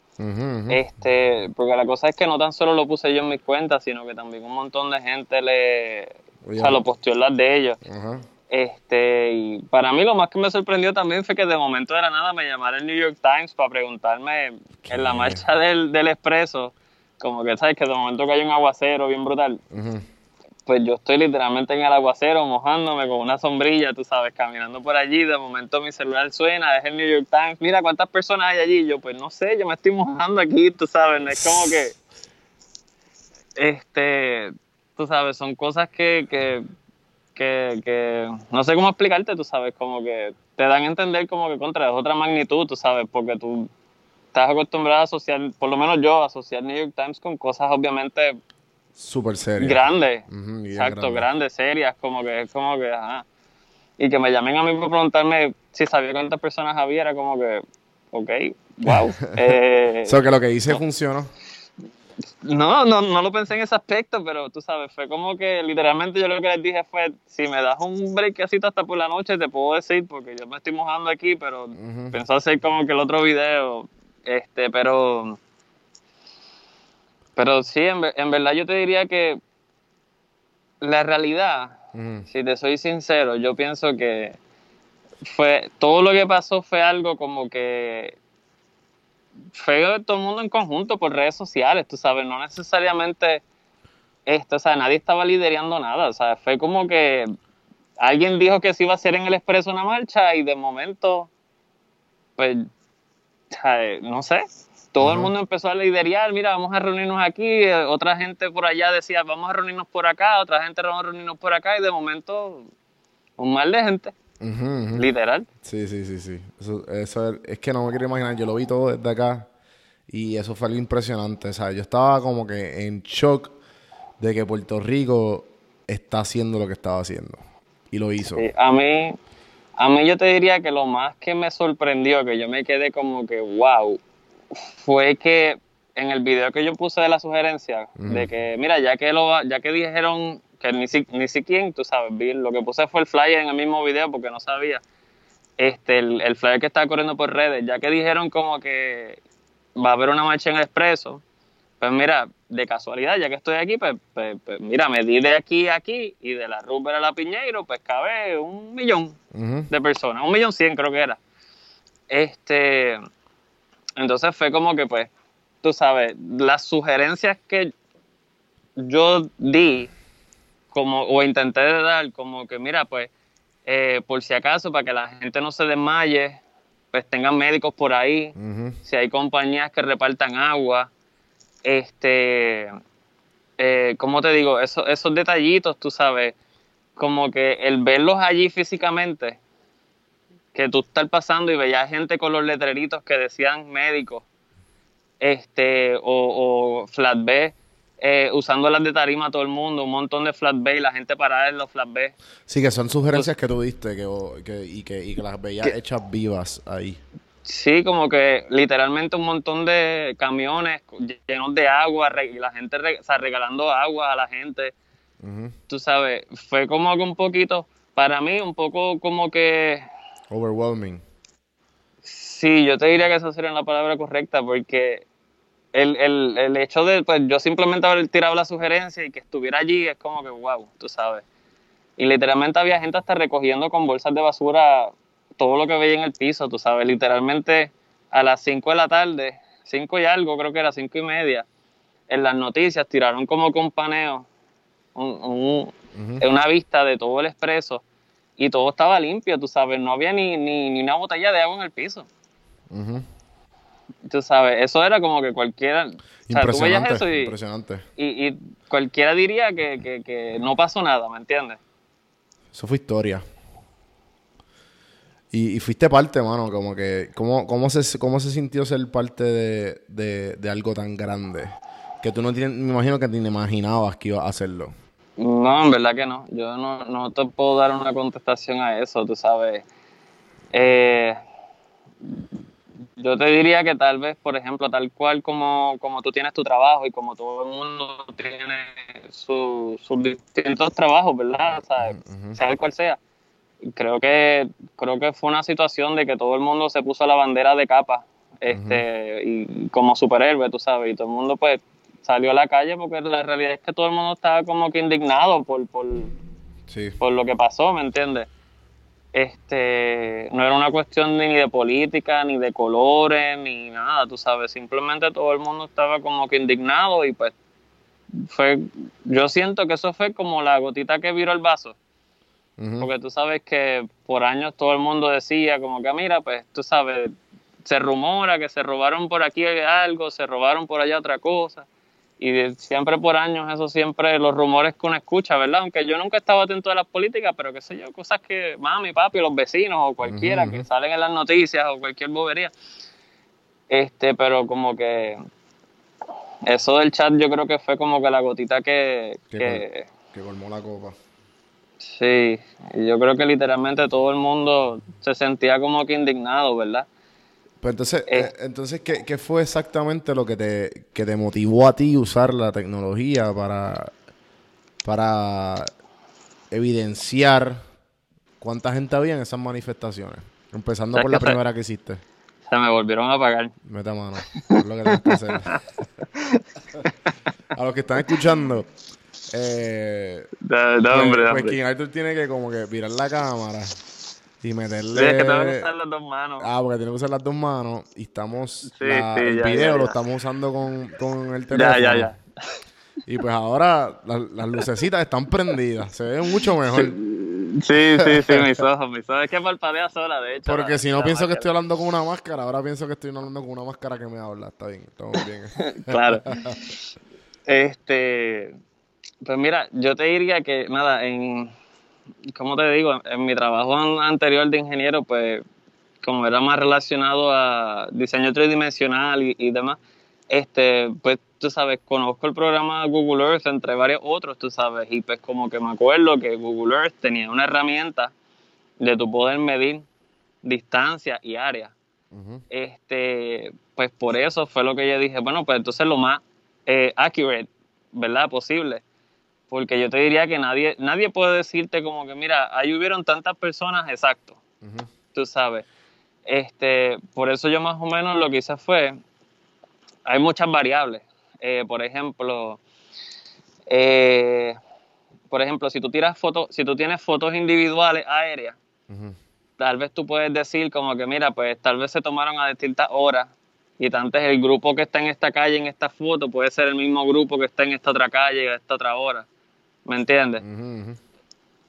Este, porque la cosa es que no tan solo lo puse yo en mis cuentas, sino que también un montón de gente le, o sea, lo posteó en las de ellos. Ajá. Este, y para mí lo más que me sorprendió también fue que de momento de la nada me llamara el New York Times para preguntarme en la marcha del, del expreso, como que sabes que de momento que hay un aguacero bien brutal, pues yo estoy literalmente en el aguacero mojándome con una sombrilla, tú sabes, caminando por allí, de momento mi celular suena, es el New York Times, mira cuántas personas hay allí, yo pues no sé, yo me estoy mojando aquí, tú sabes, es como que, este, tú sabes, son cosas que, que, que, que no sé cómo explicarte, tú sabes, como que te dan a entender como que contra es otra magnitud, tú sabes, porque tú estás acostumbrado a asociar, por lo menos yo, a asociar New York Times con cosas obviamente Súper serio. grandes, exacto, grande. grandes, serias, como que es como que, ajá. Y que me llamen a mí para preguntarme si sabía cuántas personas había, era como que, ok, wow. Eh, O sea, que lo que hice funcionó. No, no, no lo pensé en ese aspecto, pero tú sabes, fue como que literalmente yo lo que les dije fue, si me das un breakcito hasta por la noche, te puedo decir, porque yo me estoy mojando aquí, pero Ujú. pensó hacer como que el otro video, este, pero, pero sí, en, ver- en verdad yo te diría que la realidad, si te soy sincero, yo pienso que fue, todo lo que pasó fue algo como que fue todo el mundo en conjunto por redes sociales, tú sabes, no necesariamente esto, o sea, nadie estaba liderando nada, o sea, fue como que alguien dijo que se iba a hacer en el expreso una marcha y de momento, pues, no sé, todo el mundo empezó a liderar, mira, vamos a reunirnos aquí, eh, otra gente por allá decía, vamos a reunirnos por acá, otra gente vamos a reunirnos por acá y de momento un mal de gente, Literal. Sí, sí, sí, sí. Eso, eso es que no me quiero imaginar. Yo lo vi todo desde acá y eso fue algo impresionante. O sea, yo estaba como que en shock de que Puerto Rico está haciendo lo que estaba haciendo. Y lo hizo. Sí, a mí, a mí yo te diría que lo más que me sorprendió, que yo me quedé como que wow, fue que en el video que yo puse de la sugerencia, de que, mira, ya que lo ya que dijeron que ni, si, ni siquiera, tú sabes, vi, lo que puse fue el flyer en el mismo video porque no sabía. Este, el, el flyer que estaba corriendo por redes, ya que dijeron como que va a haber una marcha en el expreso, pues mira, de casualidad, ya que estoy aquí, pues, pues, pues mira, me di de aquí a aquí y de la Rupert a la Piñeiro, pues cabe un millón de personas, un millón cien creo que era. Este, entonces fue como que pues, tú sabes, las sugerencias que yo di, como, o intenté de dar, como que mira, pues, eh, por si acaso, para que la gente no se desmaye, pues tengan médicos por ahí, si hay compañías que repartan agua, este, eh, ¿cómo te digo? Eso- esos detallitos, tú sabes, como que el verlos allí físicamente, que tú estás pasando y veías gente con los letreritos que decían médicos, este, o, o flatbed, eh, usando las de tarima todo el mundo, un montón de flatbed y la gente parada en los flatbed. Sí, que son sugerencias que tú diste que, y, que, y que las veías Que- hechas vivas ahí. Sí, como que literalmente un montón de camiones llenos de agua y la gente o sea, regalando agua a la gente. Tú sabes, fue como que un poquito, para mí, un poco como que, Overwhelming. sí, yo te diría que esa sería la palabra correcta, porque el, el, el hecho de, pues yo simplemente haber tirado la sugerencia y que estuviera allí es como que, wow, tú sabes. Y literalmente había gente hasta recogiendo con bolsas de basura todo lo que veía en el piso, tú sabes, literalmente a las 5 de la tarde, 5 y algo, creo que era 5 y media, en las noticias tiraron como un paneo, un- un- una vista de todo el expreso y todo estaba limpio, tú sabes, no había ni, ni, ni una botella de agua en el piso. Tú sabes, eso era como que cualquiera, o sea, tú veías Impresionante. eso y, Impresionante. y, y cualquiera diría que, que, que no pasó nada, ¿me entiendes? Eso fue historia. Y, y fuiste parte, mano, como que, ¿cómo, cómo, se, cómo se sintió ser parte de, de, de algo tan grande? Que tú no tienes, me imagino que ni imaginabas que ibas a hacerlo. No, en verdad que no. Yo no, no te puedo dar una contestación a eso, tú sabes. Eh, yo te diría que tal vez, por ejemplo, tal cual como, como tú tienes tu trabajo y como todo el mundo tiene su- sus distintos trabajos, ¿verdad? O sea, sea el cual sea. Creo que, creo que fue una situación de que todo el mundo se puso la bandera de capa este, y como superhéroe, tú sabes, y todo el mundo pues salió a la calle porque la realidad es que todo el mundo estaba como que indignado por, por, Sí. por lo que pasó, ¿me entiendes? Este, no era una cuestión ni de política, ni de colores, ni nada, tú sabes, simplemente todo el mundo estaba como que indignado y pues fue, yo siento que eso fue como la gotita que viró el vaso, porque tú sabes que por años todo el mundo decía como que mira, pues tú sabes, se rumora que se robaron por aquí algo, se robaron por allá otra cosa. Y siempre por años, eso siempre, los rumores que uno escucha, ¿verdad? Aunque yo nunca estaba atento a las políticas, pero qué sé yo, cosas que mami, papi, los vecinos o cualquiera que salen en las noticias o cualquier bobería. Este, pero como que eso del chat yo creo que fue como que la gotita que, Que que Que colmó la copa. sí, yo creo que literalmente todo el mundo se sentía como que indignado, ¿verdad? Pues entonces, Eh. eh, entonces ¿qué, qué fue exactamente lo que te, que te motivó a ti usar la tecnología para, para evidenciar cuánta gente había en esas manifestaciones? Empezando ¿Sabes por la primera que hiciste. Se me volvieron a pagar. Meta mano. Es lo que que hacer. a los que están escuchando, eh, Da, da, pues, hombre, da, pues hombre. King Arthur tiene que como que virar la cámara y meterle... Sí, es que tengo que usar las dos manos. Ah, porque tiene que usar las dos manos y estamos... Sí, la- sí, el ya, video ya, lo ya. estamos usando con, con el ya, teléfono. ya, ya. Y pues ahora la- las lucecitas están prendidas. Se ve mucho mejor. Sí, sí, sí, mis ojos, mis ojos. Es que parpadea sola, de hecho. Porque la- si no pienso que estoy hablando con una máscara, ahora pienso que estoy hablando con una máscara que me habla. Está bien, estamos bien. Claro. Este, pues mira, yo te diría que, nada, en, ¿cómo te digo? En mi trabajo an- anterior de ingeniero, pues, como era más relacionado a diseño tridimensional y, y demás, este, pues, tú sabes, conozco el programa Google Earth, entre varios otros, tú sabes, y pues como que me acuerdo que Google Earth tenía una herramienta de tu poder medir distancia y área. este, pues por eso fue lo que yo dije, bueno, pues entonces lo más eh, accurate, ¿verdad? Posible. Porque yo te diría que nadie, nadie puede decirte como que, mira, ahí hubieron tantas personas, exacto, tú sabes. Este, por eso yo más o menos lo que hice fue, hay muchas variables. Eh, por ejemplo, eh, por ejemplo, si tú tiras fotos, si tú tienes fotos individuales aéreas, tal vez tú puedes decir como que, mira, pues tal vez se tomaron a distintas horas y tanto el grupo que está en esta calle, en esta foto, puede ser el mismo grupo que está en esta otra calle, en esta otra hora. ¿Me entiendes?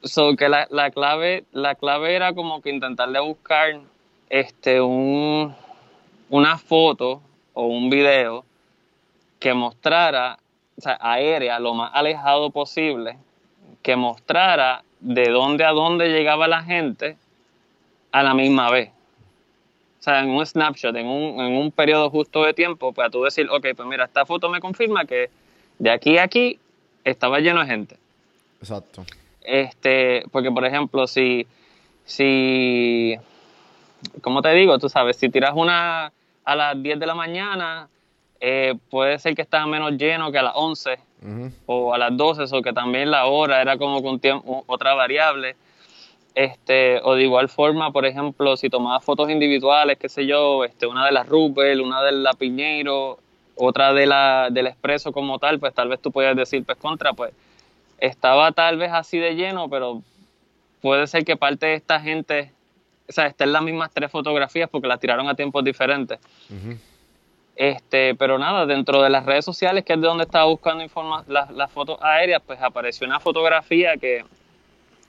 So que la, la, clave, la clave era como que intentarle buscar este un, una foto o un video que mostrara, o sea, aérea, lo más alejado posible, que mostrara de dónde a dónde llegaba la gente a la misma vez. O sea, en un snapshot, en un, en un periodo justo de tiempo, para tú decir, ok, pues mira, esta foto me confirma que de aquí a aquí estaba lleno de gente. Exacto. Este, porque por ejemplo, si, si, ¿cómo te digo? Tú sabes, si tiras una a las 10 de la mañana, eh, puede ser que estaba menos lleno que a las 11 o a las 12, o que también la hora era como con tiempo, otra variable. Este, o de igual forma, por ejemplo, si tomabas fotos individuales, qué sé yo, este, una de las Rupel, una de la Piñeiro, otra de la del Expreso como tal, pues tal vez tú puedas decir, pues contra, pues estaba tal vez así de lleno, pero puede ser que parte de esta gente, o sea, estén las mismas tres fotografías porque las tiraron a tiempos diferentes. Este, pero nada, dentro de las redes sociales, que es de donde estaba buscando las, las fotos aéreas, pues apareció una fotografía que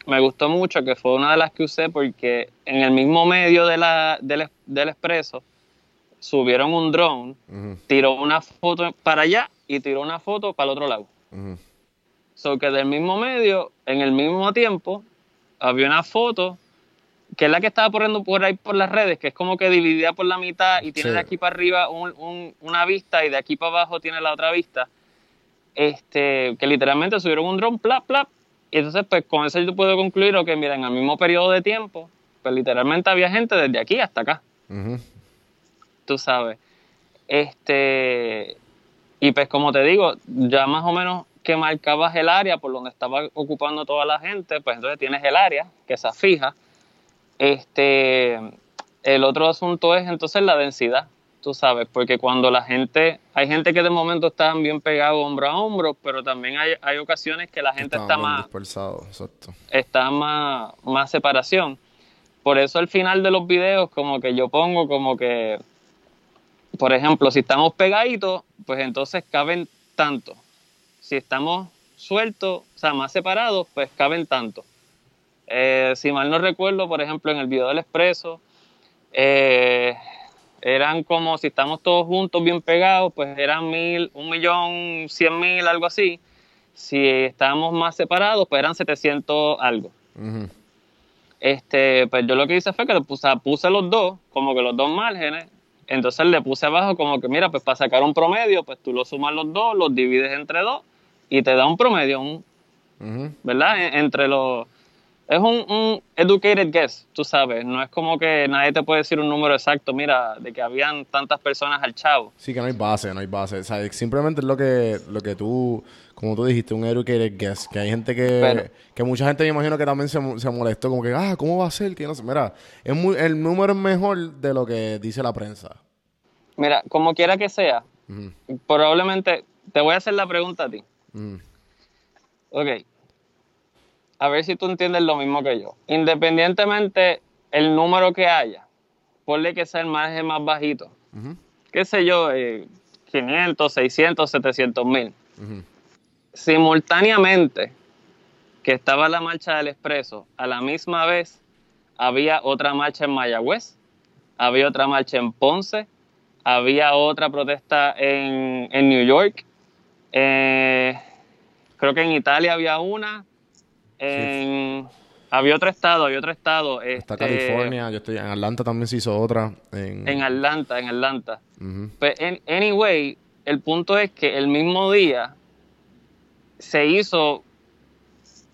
me gustó mucho, que fue una de las que usé porque en el mismo medio de la, del, del expreso subieron un drone, tiró una foto para allá y tiró una foto para el otro lado. So que del mismo medio, en el mismo tiempo, había una foto que es la que estaba poniendo por ahí por las redes, que es como que dividida por la mitad y tiene de aquí para arriba una vista y de aquí para abajo tiene la otra vista. Este, que literalmente subieron un dron, plap, plap. Y entonces, pues con eso yo puedo concluir, que mira, en el mismo periodo de tiempo, pues literalmente había gente desde aquí hasta acá. Tú sabes. Este, y pues como te digo, ya más o menos que marcabas el área por donde estaba ocupando toda la gente, pues entonces tienes el área que se fija. Este, el otro asunto es entonces la densidad, tú sabes, porque cuando la gente, hay gente que de momento están bien pegados hombro a hombro, pero también hay, hay ocasiones que la gente está más exacto. está más, más separación. Por eso al final de los videos como que yo pongo como que, por ejemplo, si estamos pegaditos, pues entonces caben tanto si estamos sueltos, o sea, más separados, pues caben tanto. Eh, si mal no recuerdo, por ejemplo, en el video del expreso, eh, eran como si estamos todos juntos bien pegados, pues eran mil, un millón, cien mil, algo así. Si estábamos más separados, pues eran 700 algo. Este, pues yo lo que hice fue que puse, puse los dos, como que los dos márgenes, entonces le puse abajo como que, mira, pues para sacar un promedio, pues tú lo sumas los dos, los divides entre dos y te da un promedio, un, ¿verdad? E, entre los... Es un, educated guess, tú sabes. No es como que nadie te puede decir un número exacto, mira, de que habían tantas personas al chavo. Sí, que no hay base, no hay base. O sea, simplemente es lo que, lo que tú, como tú dijiste, un educated guess. Que hay gente que, que mucha gente me imagino que también se, se, molestó, como que, ah, ¿cómo va a ser? Que no sé. Mira, es muy, el número es mejor de lo que dice la prensa. Mira, como quiera que sea, probablemente, te voy a hacer la pregunta a ti. Mm. Ok. A ver si tú entiendes lo mismo que yo. Independientemente el número que haya, ponle que sea el margen más bajito. Qué sé yo, 500, 600, 700 mil. Simultáneamente que estaba la marcha del expreso, a la misma vez había otra marcha en Mayagüez, había otra marcha en Ponce, había otra protesta en, en New York, eh, creo que en Italia había una. Había otro estado, había otro estado. Está este, California, yo estoy en Atlanta también se hizo otra. En, Atlanta, en Atlanta. Pues, anyway, el punto es que el mismo día se hizo, o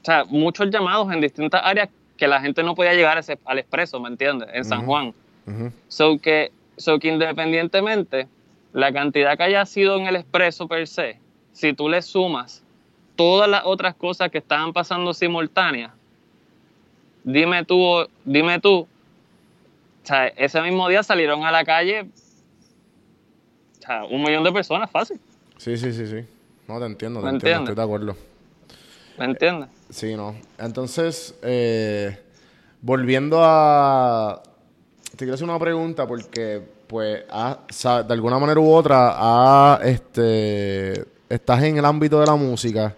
sea, muchos llamados en distintas áreas que la gente no podía llegar al expreso, ¿me entiendes? En San Juan. So que So que independientemente, la cantidad que haya sido en el expreso per se, si tú le sumas todas las otras cosas que estaban pasando simultáneas, dime tú, dime tú, o sea, ese mismo día salieron a la calle o sea, un millón de personas, fácil. Sí, sí, sí, sí. No, te entiendo, te ¿Me entiendo, estoy de acuerdo. ¿Me entiendes? Sí, no. Entonces, eh, volviendo a... Te quiero hacer una pregunta porque, pues, ha- de alguna manera u otra, ha, este, estás en el ámbito de la música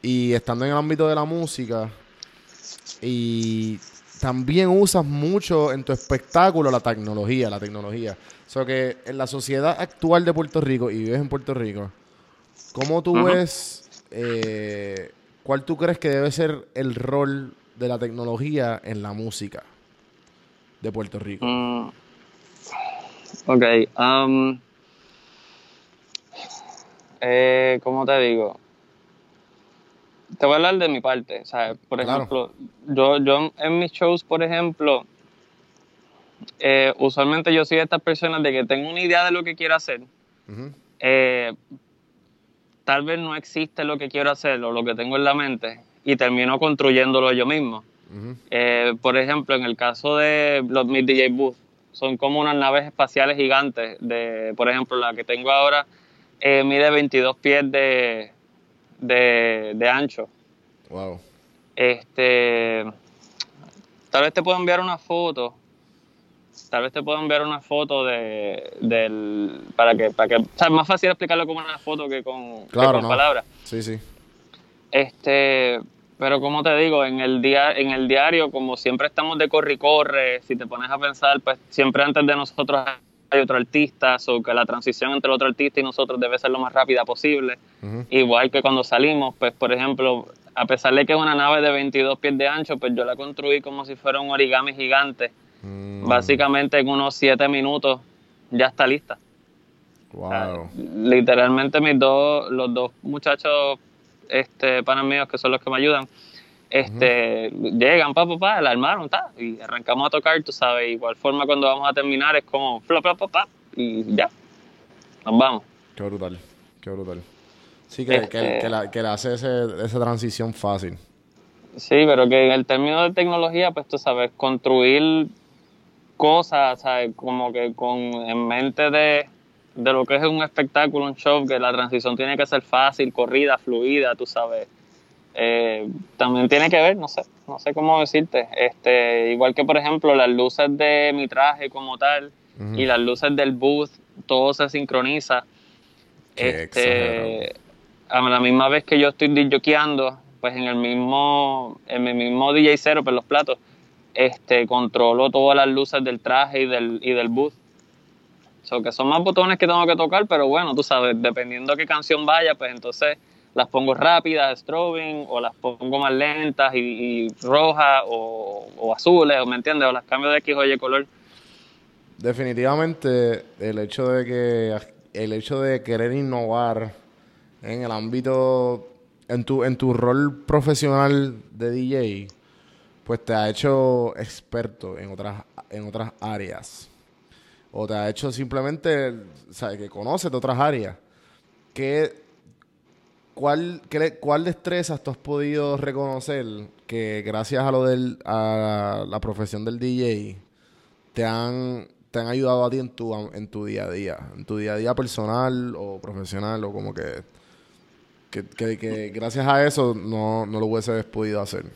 y estando en el ámbito de la música y también usas mucho en tu espectáculo la tecnología, la tecnología. O sea que en la sociedad actual de Puerto Rico, y vives en Puerto Rico, ¿cómo tú ves, eh, cuál tú crees que debe ser el rol de la tecnología en la música de Puerto Rico? Mm, ok. um, eh, ¿Cómo te digo? Te voy a hablar de mi parte. Por Claro. ejemplo, yo, yo en mis shows, por ejemplo, eh, usualmente yo soy de estas personas de que tengo una idea de lo que quiero hacer. Eh, tal vez no existe lo que quiero hacer o lo que tengo en la mente y termino construyéndolo yo mismo. Eh, por ejemplo, en el caso de los mis DJ Booth, son como unas naves espaciales gigantes. De, por ejemplo, la que tengo ahora eh, mide 22 pies de, de, de ancho. Wow. Este, tal vez te puedo enviar una foto. Tal vez te puedo enviar una foto de, del, para que, para que, o sea, es más fácil explicarlo con una foto que con, que Claro, con no. palabras. Sí, sí. Este, pero como te digo, en el día, en el diario, como siempre estamos de corre y corre, si te pones a pensar, pues siempre antes de nosotros hay otro artista, o que la transición entre el otro artista y nosotros debe ser lo más rápida posible. Igual que cuando salimos, pues por ejemplo, a pesar de que es una nave de 22 pies de ancho, pues yo la construí como si fuera un origami gigante. Mm, Básicamente en unos 7 minutos ya está lista. O sea, Wow. literalmente mis dos, los dos muchachos este, panas míos que son los que me ayudan, este, llegan, pa, pa, pa, la armaron, ta, y arrancamos a tocar, tú sabes, igual forma cuando vamos a terminar es como, flop, flop, pa, y ya, nos vamos. Qué brutal. Qué brutal. Sí, que, que, Este- que la, que le hace ese- esa transición fácil. Sí, pero que en el término de tecnología, pues tú sabes, construir cosas, ¿sabes? Como que con en mente de, de lo que es un espectáculo, un show, que la transición tiene que ser fácil, corrida, fluida, tú sabes. Eh, también tiene que ver, no sé, no sé cómo decirte. Este, igual que por ejemplo las luces de mi traje como tal Ujú. y las luces del booth, todo se sincroniza. Qué Este, a la misma vez que yo estoy DJeando, pues en el mismo, en mi mismo DJ cero, pues los platos, este, controlo todas las luces del traje y del, y del booth. So que son más botones que tengo que tocar, pero bueno, tú sabes, dependiendo qué canción vaya, pues entonces las pongo rápidas, strobing, o las pongo más lentas y, y rojas, o, o me entiendes, o las cambio de X o Y color. Definitivamente el hecho de que el hecho de querer innovar en el ámbito en tu en tu rol profesional de DJ pues te ha hecho experto en otras en otras áreas. O te ha hecho simplemente sabes que conoces de otras áreas. ¿Qué, cuál qué- cuál destrezas tú has podido reconocer que gracias a lo del a la profesión del DJ te han, te han ayudado a ti en tu, en tu día a día, en tu día a día personal o profesional o como que, que, que- gracias a eso no, no lo hubieses podido hacer.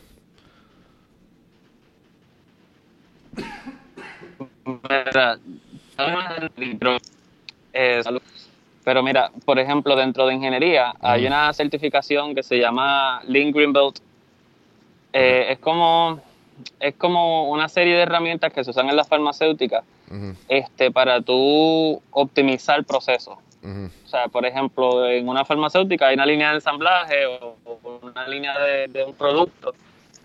Eh, salud. Pero mira, por ejemplo, dentro de ingeniería hay una certificación que se llama Lean Greenbelt. Eh, es como es como una serie de herramientas que se usan en las farmacéuticas este, para tú optimizar procesos. ujú, O sea, por ejemplo, en una farmacéutica hay una línea de ensamblaje o, o una línea de, de un producto.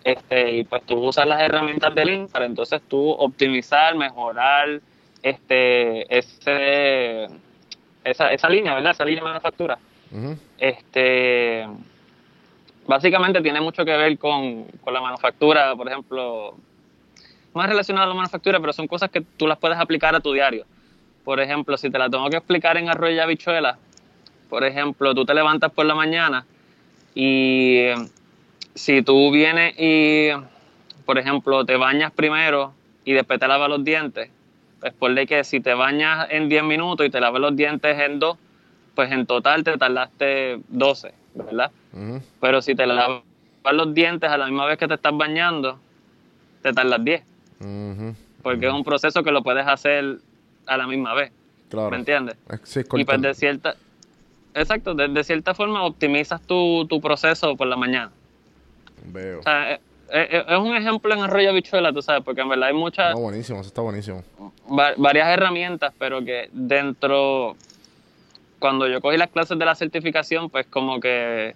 Este, y pues tú usas las herramientas de Lean para entonces tú optimizar, mejorar este, ese, esa, esa línea, ¿verdad? Esa línea de manufactura. Este, básicamente tiene mucho que ver con, con la manufactura, por ejemplo, más relacionado a la manufactura, pero son cosas que tú las puedes aplicar a tu diario. por ejemplo, si te la tengo que explicar en arroyo y habichuela, por ejemplo, tú te levantas por la mañana y si tú vienes y, por ejemplo, te bañas primero y después te lavas los dientes, pues por ley que si te bañas en 10 minutos y te lavas los dientes en 2, pues en total te tardaste 12, ¿verdad? Pero si te lavas los dientes a la misma vez que te estás bañando, te tardas 10, Ujú. porque es un proceso que lo puedes hacer a la misma vez, Claro. ¿me entiendes? Es- Sí, Y pues de cierta, exacto, de, de cierta forma optimizas tu, tu proceso por la mañana. Veo. O sea, es, es- es un ejemplo en arroyo habichuela, tú sabes, porque en verdad hay muchas, No, buenísimo, eso está buenísimo. va- varias herramientas, pero que dentro, cuando yo cogí las clases de la certificación, pues como que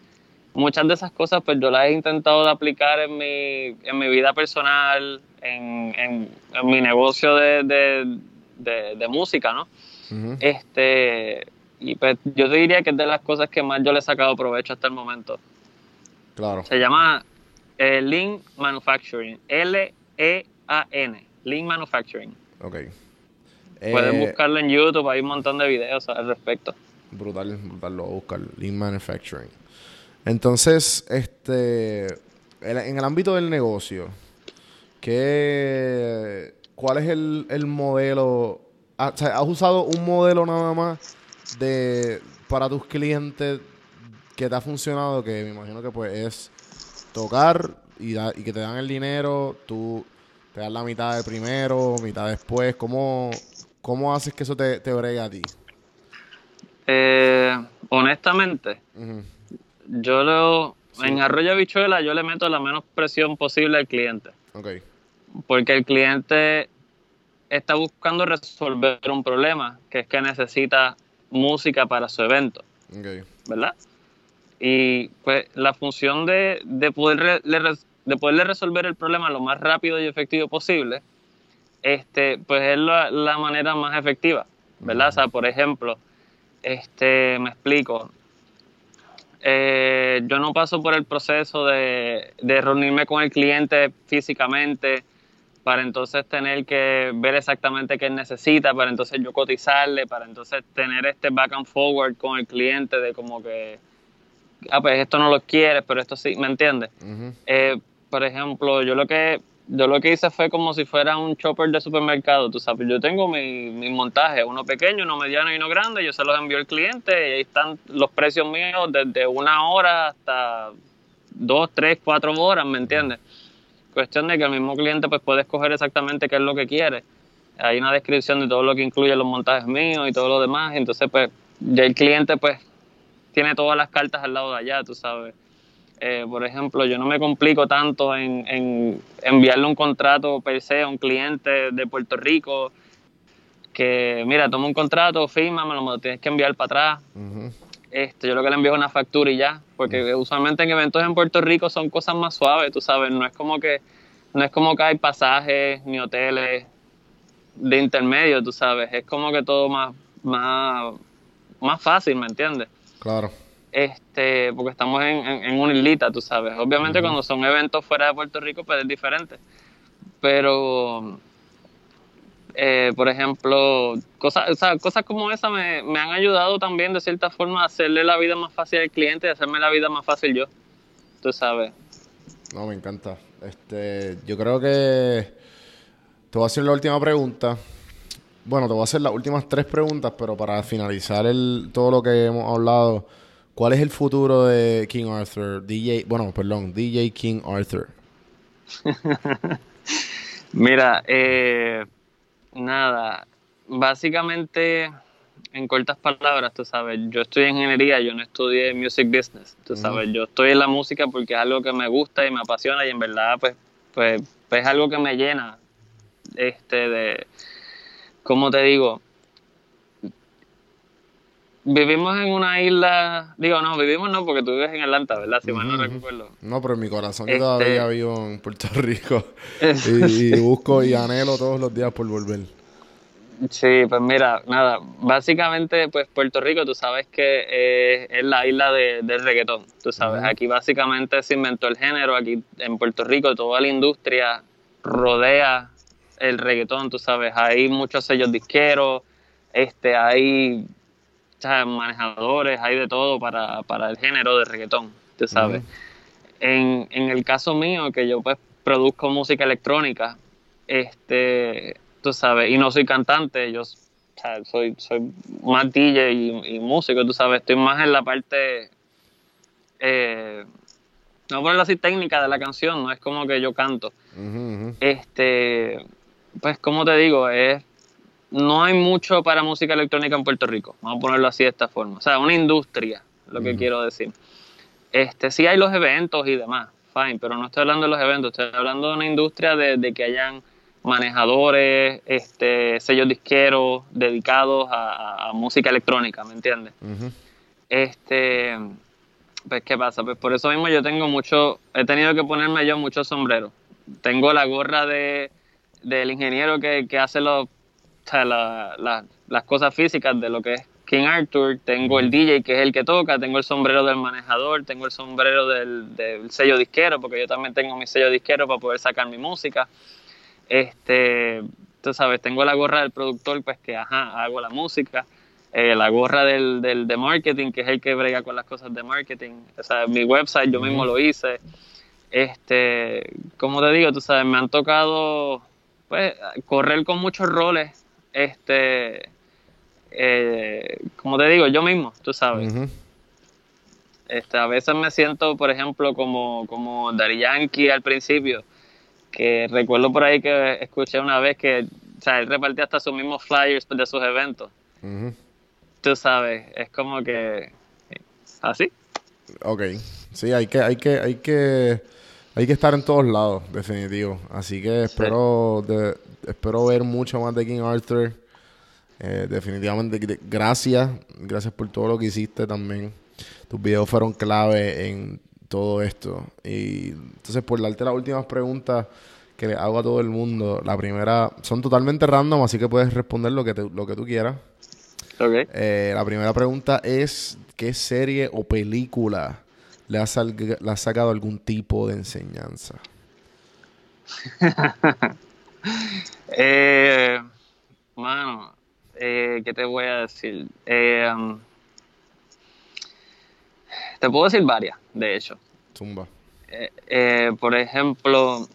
muchas de esas cosas, pues yo las he intentado de aplicar en mi, en mi vida personal, en, en- en mi negocio de, de- de- de música, ¿no? Ujú. Este, y pues yo te diría que es de las cosas que más yo le he sacado provecho hasta el momento. Claro. Se llama eh, Lean Manufacturing, L-E-A-N, Lean Manufacturing. Ok. Pueden Eh, buscarlo en YouTube, hay un montón de videos al respecto. Brutal, brutal, lo voy a buscar. Lean Manufacturing. Entonces, este, en en el ámbito del negocio, ¿qué, ¿cuál es el, el modelo? Ah, o sea, ¿Has usado un modelo nada más de para tus clientes que te ha funcionado? Que me imagino que pues es tocar y, da- y que te dan el dinero, tú te das la mitad de primero, mitad después. ¿Cómo, cómo haces que eso te, te bregue a ti? Eh, honestamente, yo lo, en Arroyo Habichuela yo le meto la menos presión posible al cliente, Ok. porque el cliente está buscando resolver un problema, que es que necesita música para su evento. Ok. ¿verdad? Y pues la función de, de, poderle, res- de poderle resolver el problema lo más rápido y efectivo posible, este, pues es la, la manera más efectiva, ¿verdad? O sea, por ejemplo, este, me explico, eh, yo no paso por el proceso de, de reunirme con el cliente físicamente para entonces tener que ver exactamente qué él necesita, para entonces yo cotizarle, para entonces tener este back and forward con el cliente de como que, ah, pues esto no lo quieres, pero esto sí, ¿me entiendes? Eh, por ejemplo, yo lo que yo lo que hice fue como si fuera un chopper de supermercado, tú sabes, yo tengo mi, mi montaje, uno pequeño, uno mediano y uno grande, yo se los envío al cliente y ahí están los precios míos desde una hora hasta dos, tres, cuatro horas, ¿me entiendes? Cuestión de que el mismo cliente pues puede escoger exactamente qué es lo que quiere. Hay una descripción de todo lo que incluye los montajes míos y todo lo demás, entonces pues ya el cliente pues tiene todas las cartas al lado de allá, tú sabes. Eh, por ejemplo, yo no me complico tanto en, en enviarle un contrato per se a un cliente de Puerto Rico que, mira, toma un contrato, firma, me lo tienes que enviar para atrás. Este, yo lo que le envío es una factura y ya, porque usualmente en eventos en Puerto Rico son cosas más suaves, tú sabes, no es como que no es como que hay pasajes ni hoteles de intermedio, tú sabes, es como que todo más más más fácil, ¿me entiendes? Claro. este, porque estamos en, en, en una islita, tú sabes. Obviamente cuando son eventos fuera de Puerto Rico, pues es diferente. Pero, eh, por ejemplo, cosas, o sea, cosas como esa me, me han ayudado también de cierta forma a hacerle la vida más fácil al cliente y hacerme la vida más fácil yo. Tú sabes. No, me encanta. Este, yo creo que te voy a hacer la última pregunta. Bueno, te voy a hacer las últimas tres preguntas, pero para finalizar el, todo lo que hemos hablado, ¿cuál es el futuro de King Arthur? DJ, bueno, perdón, DJ King Arthur. Mira, eh, nada, básicamente, en cortas palabras, tú sabes, yo estudié ingeniería, yo no estudié music business, tú sabes, yo estoy en la música porque es algo que me gusta y me apasiona y en verdad, pues, pues, pues es algo que me llena, este, de, ¿cómo te digo? Vivimos en una isla, digo, no, vivimos no, porque tú vives en Atlanta, ¿verdad? Si mal no recuerdo. No, pero en mi corazón yo Este- todavía vivo en Puerto Rico. y, y busco y anhelo todos los días por volver. Sí, pues mira, nada, básicamente pues Puerto Rico tú sabes que eh, es la isla de- del reggaetón, tú sabes, aquí básicamente se inventó el género, aquí en Puerto Rico toda la industria rodea el reggaetón, tú sabes, hay muchos sellos disqueros, este, hay manejadores, hay de todo para, para el género de reggaetón, tú sabes. en, en el caso mío, que yo pues produzco música electrónica, este, tú sabes, y no soy cantante, yo soy, soy más DJ y, y músico, tú sabes, estoy más en la parte, eh, no ponerlo así técnica de la canción, no es como que yo canto. Este, pues como te digo, es no hay mucho para música electrónica en Puerto Rico, vamos a ponerlo así de esta forma. O sea, una industria, lo que quiero decir. Este, sí hay los eventos y demás, fine, pero no estoy hablando de los eventos, estoy hablando de una industria de, de que hayan manejadores, este, sellos disqueros dedicados a, música electrónica, ¿me entiendes? Este, pues, ¿qué pasa? Pues por eso mismo yo tengo mucho, he tenido que ponerme yo muchos sombreros. Tengo la gorra de, del ingeniero que, que hace los, o sea, la- la- las cosas físicas de lo que es King Arthur, tengo el DJ que es el que toca, tengo el sombrero del manejador, tengo el sombrero del, del sello disquero, porque yo también tengo mi sello disquero para poder sacar mi música. Este, tú sabes, tengo la gorra del productor, pues que ajá, hago la música. Eh, la gorra del, del de marketing, que es el que brega con las cosas de marketing. O sea, mi website yo mismo lo hice. Este, como te digo, tú sabes, me han tocado pues correr con muchos roles. Este, eh, como te digo, yo mismo, tú sabes. Ujú. Este, a veces me siento, por ejemplo, como, como Daddy Yankee al principio, que recuerdo por ahí que escuché una vez que o sea, él repartía hasta sus mismos flyers de sus eventos. Ujú. Tú sabes, es como que así. Ok. Sí, hay que, hay que, hay que, hay que estar en todos lados, definitivo. Así que espero, de- espero ver mucho más de King Arthur. Eh, definitivamente, gr- gracias, gracias por todo lo que hiciste también. Tus videos fueron clave en todo esto. Y entonces, por darte las últimas preguntas que le hago a todo el mundo, la primera son totalmente random, así que puedes responder lo que, te- lo que tú quieras. Ok. Eh, la primera pregunta es, ¿qué serie o película le ha, salg- le ha sacado algún tipo de enseñanza? Eh, mano, eh, ¿qué te voy a decir? Eh, um, te puedo decir varias, de hecho. Zumba. Eh, por ejemplo,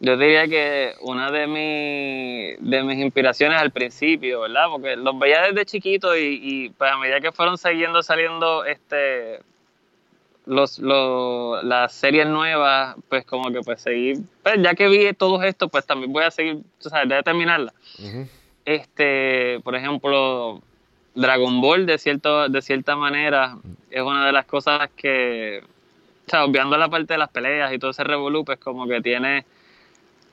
yo diría que una de, mi- de mis inspiraciones al principio, ¿verdad? Porque los veía desde chiquito y, y, pues a medida que fueron siguiendo saliendo este los, los, las series nuevas, pues como que pues seguir, pues ya que vi todo esto, pues también voy a seguir, tú sabes, de terminarla. Ujú. Este, por ejemplo, Dragon Ball de cierto, de cierta manera es una de las cosas que, o sea, obviando la parte de las peleas y todo ese revolú, pues como que tiene,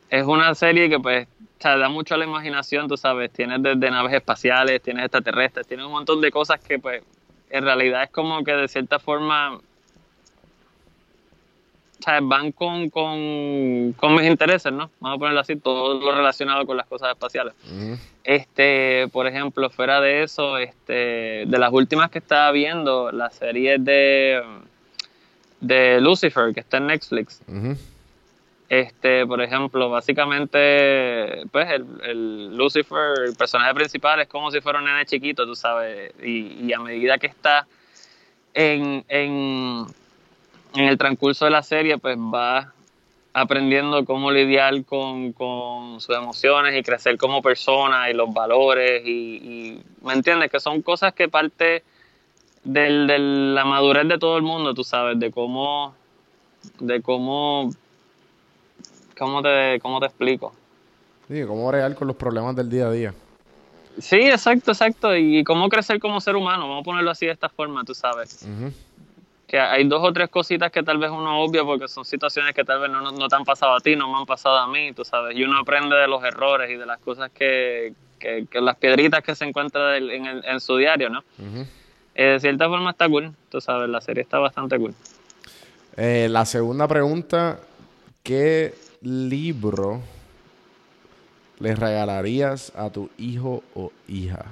es una serie que pues, o sea, da mucho a la imaginación, tú sabes, tienes desde naves espaciales, tienes extraterrestres, tienes un montón de cosas que pues en realidad es como que de cierta forma sea, van con, con, con mis intereses, ¿no? Vamos a ponerlo así, todo lo relacionado con las cosas espaciales. Este, por ejemplo, fuera de eso, este, de las últimas que estaba viendo, la serie de, de Lucifer, que está en Netflix. Este, por ejemplo, básicamente, pues el, el Lucifer, el personaje principal, es como si fuera un nene chiquito, tú sabes, y, y a medida que está en, en, en el transcurso de la serie, pues va aprendiendo cómo lidiar con, con sus emociones y crecer como persona y los valores y, y ¿me entiendes? Que son cosas que parte del, de la madurez de todo el mundo, tú sabes, de cómo, de cómo, cómo te, cómo te explico. Sí, cómo bregar con los problemas del día a día. Sí, exacto, exacto. Y cómo crecer como ser humano, vamos a ponerlo así de esta forma, tú sabes. Ujú. Que hay dos o tres cositas que tal vez uno obvia porque son situaciones que tal vez no, no, no te han pasado a ti, no me han pasado a mí, tú sabes. Y uno aprende de los errores y de las cosas que, que, que las piedritas que se encuentran del- en, el- en su diario, ¿no? Eh, de cierta forma está cool, tú sabes, la serie está bastante cool. Eh, la segunda pregunta, ¿qué libro le regalarías a tu hijo o hija?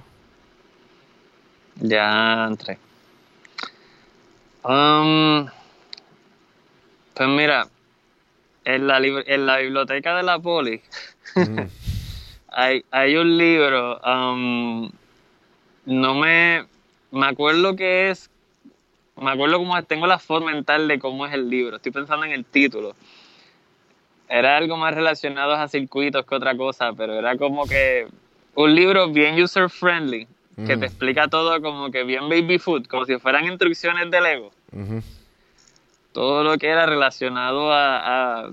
Ya entré. Um, pues mira, en la, en la biblioteca de la poli Ujú. hay, hay un libro um, no me, me acuerdo que es, me acuerdo cómo tengo la forma mental de cómo es el libro, estoy pensando en el título. Era algo más relacionado a circuitos que otra cosa, pero era como que un libro bien user friendly, que Mm. te explica todo como que bien baby food, como si fueran instrucciones de Lego. Ujú. todo lo que era relacionado a, a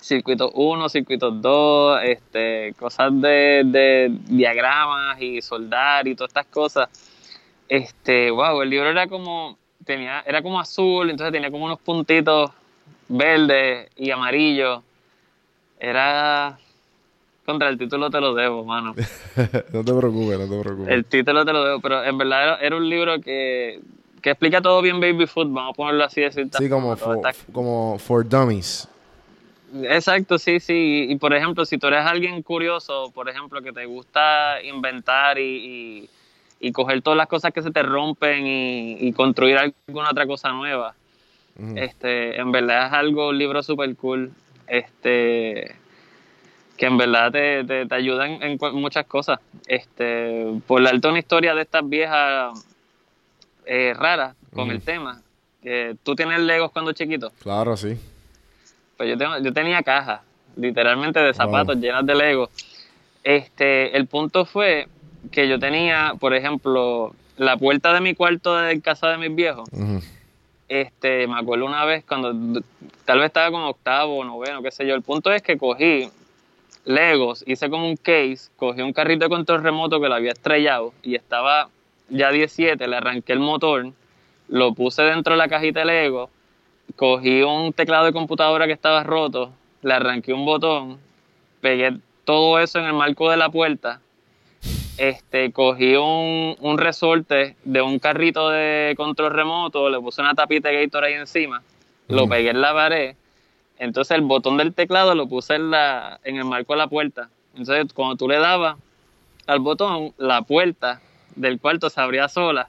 circuitos 1, circuitos 2, este, cosas de, de diagramas y soldar y todas estas cosas. Este, wow, el libro era como, tenía, era como azul, entonces tenía como unos puntitos verdes y amarillos. Era contra el título te lo debo, mano. no te preocupes, no te preocupes. El título te lo debo, pero en verdad era, era un libro que, que explica todo bien baby food, vamos a ponerlo así de cierta sí, como for, como for dummies. Exacto, sí, sí. Y, y, por ejemplo, si tú eres alguien curioso, por ejemplo, que te gusta inventar y, y, y coger todas las cosas que se te rompen y, construir alguna otra cosa nueva, este, en verdad es algo, un libro súper cool, este, que en verdad te, te, te ayuda en, muchas cosas. Este, por darte una historia de estas viejas eh, raras con el tema, que tú tienes Legos cuando chiquito. Claro, sí. Pues yo, tengo, yo tenía cajas, literalmente de zapatos Wow. llenas de Lego. Este, el punto fue que yo tenía, por ejemplo, la puerta de mi cuarto de casa de mis viejos. Este, me acuerdo una vez cuando tal vez estaba como octavo o noveno, qué sé yo. El punto es que cogí Legos, hice como un case, cogí un carrito de control remoto que lo había estrellado y estaba ya 17, le arranqué el motor, lo puse dentro de la cajita de Lego, cogí un teclado de computadora que estaba roto, le arranqué un botón, pegué todo eso en el marco de la puerta, este, cogí un, un resorte de un carrito de control remoto, le puse una tapita de Gator ahí encima, lo pegué en la pared, entonces el botón del teclado lo puse en, la, en el marco de la puerta. Entonces cuando tú le dabas al botón, la puerta del cuarto se abría sola.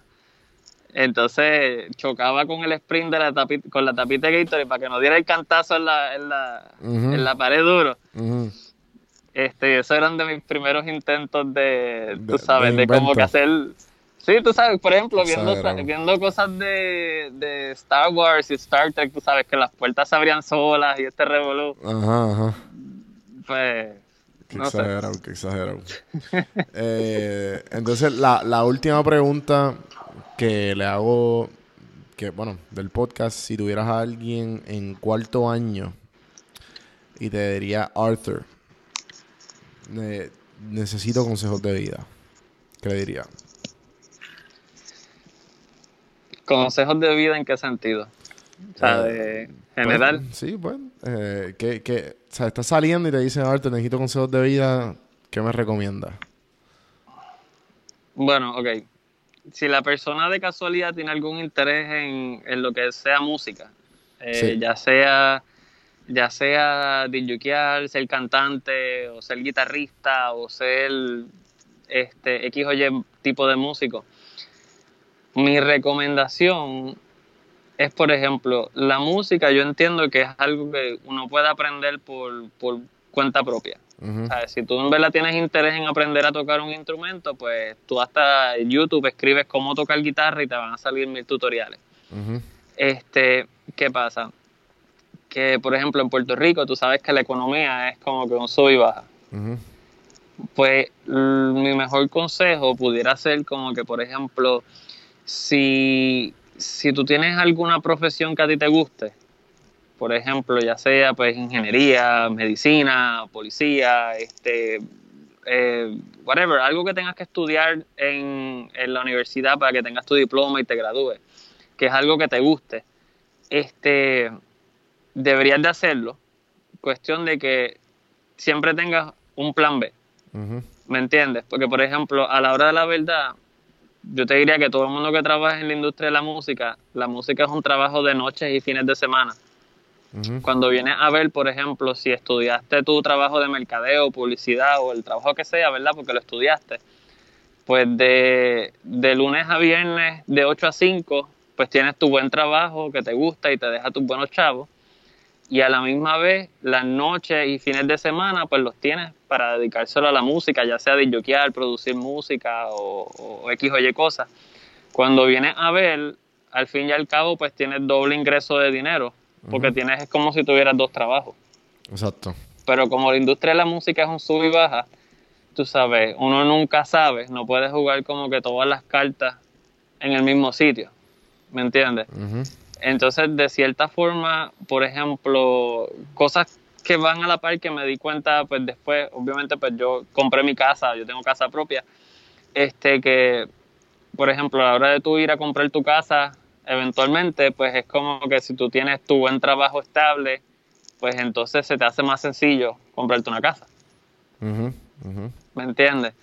Entonces chocaba con el sprint de la tapita, con la tapita de Gator para que no diera el cantazo en la, en la, en la pared duro. Este, esos eran de mis primeros intentos de, tú sabes, de de, como que hacer... Sí, tú sabes, por ejemplo, viendo, viendo cosas de, de Star Wars y Star Trek, tú sabes, que las puertas se abrían solas y este revolú, Ajá, ajá. pues... Qué No sé. exagerado, qué exagerado. Eh, entonces, la, la última pregunta que le hago, que bueno, del podcast, si tuvieras a alguien en cuarto año y te diría, Arthur, ne- necesito consejos de vida, ¿qué le diría? ¿Consejos de vida en qué sentido? O sea, Eh, de general. Pues, sí, pues. Eh, que, que, o sea, estás saliendo y te dicen, Arthur, necesito consejos de vida, ¿qué me recomiendas? Bueno, ok. Si la persona de casualidad tiene algún interés en, en lo que sea música, eh, Sí. ya sea ya sea ser cantante, o ser guitarrista, o ser este X o Y tipo de músico, mi recomendación es, por ejemplo, la música yo entiendo que es algo que uno puede aprender por, por cuenta propia. Ujú. ¿Sabes? Si tú en verdad tienes interés en aprender a tocar un instrumento, pues tú hasta YouTube escribes cómo tocar guitarra y te van a salir mil tutoriales. Este, ¿qué pasa? Que, por ejemplo, en Puerto Rico tú sabes que la economía es como que un sub y baja. Pues mi mejor consejo pudiera ser como que, por ejemplo, si, si tú tienes alguna profesión que a ti te guste, por ejemplo, ya sea pues ingeniería, medicina, policía, este, eh, whatever, algo que tengas que estudiar en, en la universidad para que tengas tu diploma y te gradúes, que es algo que te guste, este, deberías de hacerlo. Cuestión de que siempre tengas un plan B. ¿Me entiendes? Porque, por ejemplo, a la hora de la verdad, yo te diría que todo el mundo que trabaja en la industria de la música, la música es un trabajo de noches y fines de semana. Cuando vienes a ver, por ejemplo, si estudiaste tu trabajo de mercadeo, publicidad o el trabajo que sea, ¿verdad? Porque lo estudiaste. Pues de, de lunes a viernes, de 8 a 5, pues tienes tu buen trabajo que te gusta y te deja tus buenos chavos. Y a la misma vez las noches y fines de semana pues los tienes para dedicárselo a la música, ya sea de joquear, producir música o, o X o Y cosas. Cuando vienes a ver, al fin y al cabo pues tienes doble ingreso de dinero, porque tienes es como si tuvieras dos trabajos. Exacto. Pero como la industria de la música es un sub y baja, tú sabes, uno nunca sabe, no puedes jugar como que todas las cartas en el mismo sitio, ¿me entiendes? Entonces, de cierta forma, por ejemplo, cosas que van a la par que me di cuenta, pues después, obviamente, pues yo compré mi casa, yo tengo casa propia, este que, por ejemplo, a la hora de tú ir a comprar tu casa, eventualmente, pues es como que si tú tienes tu buen trabajo estable, pues entonces se te hace más sencillo comprarte una casa. ¿me entiendes?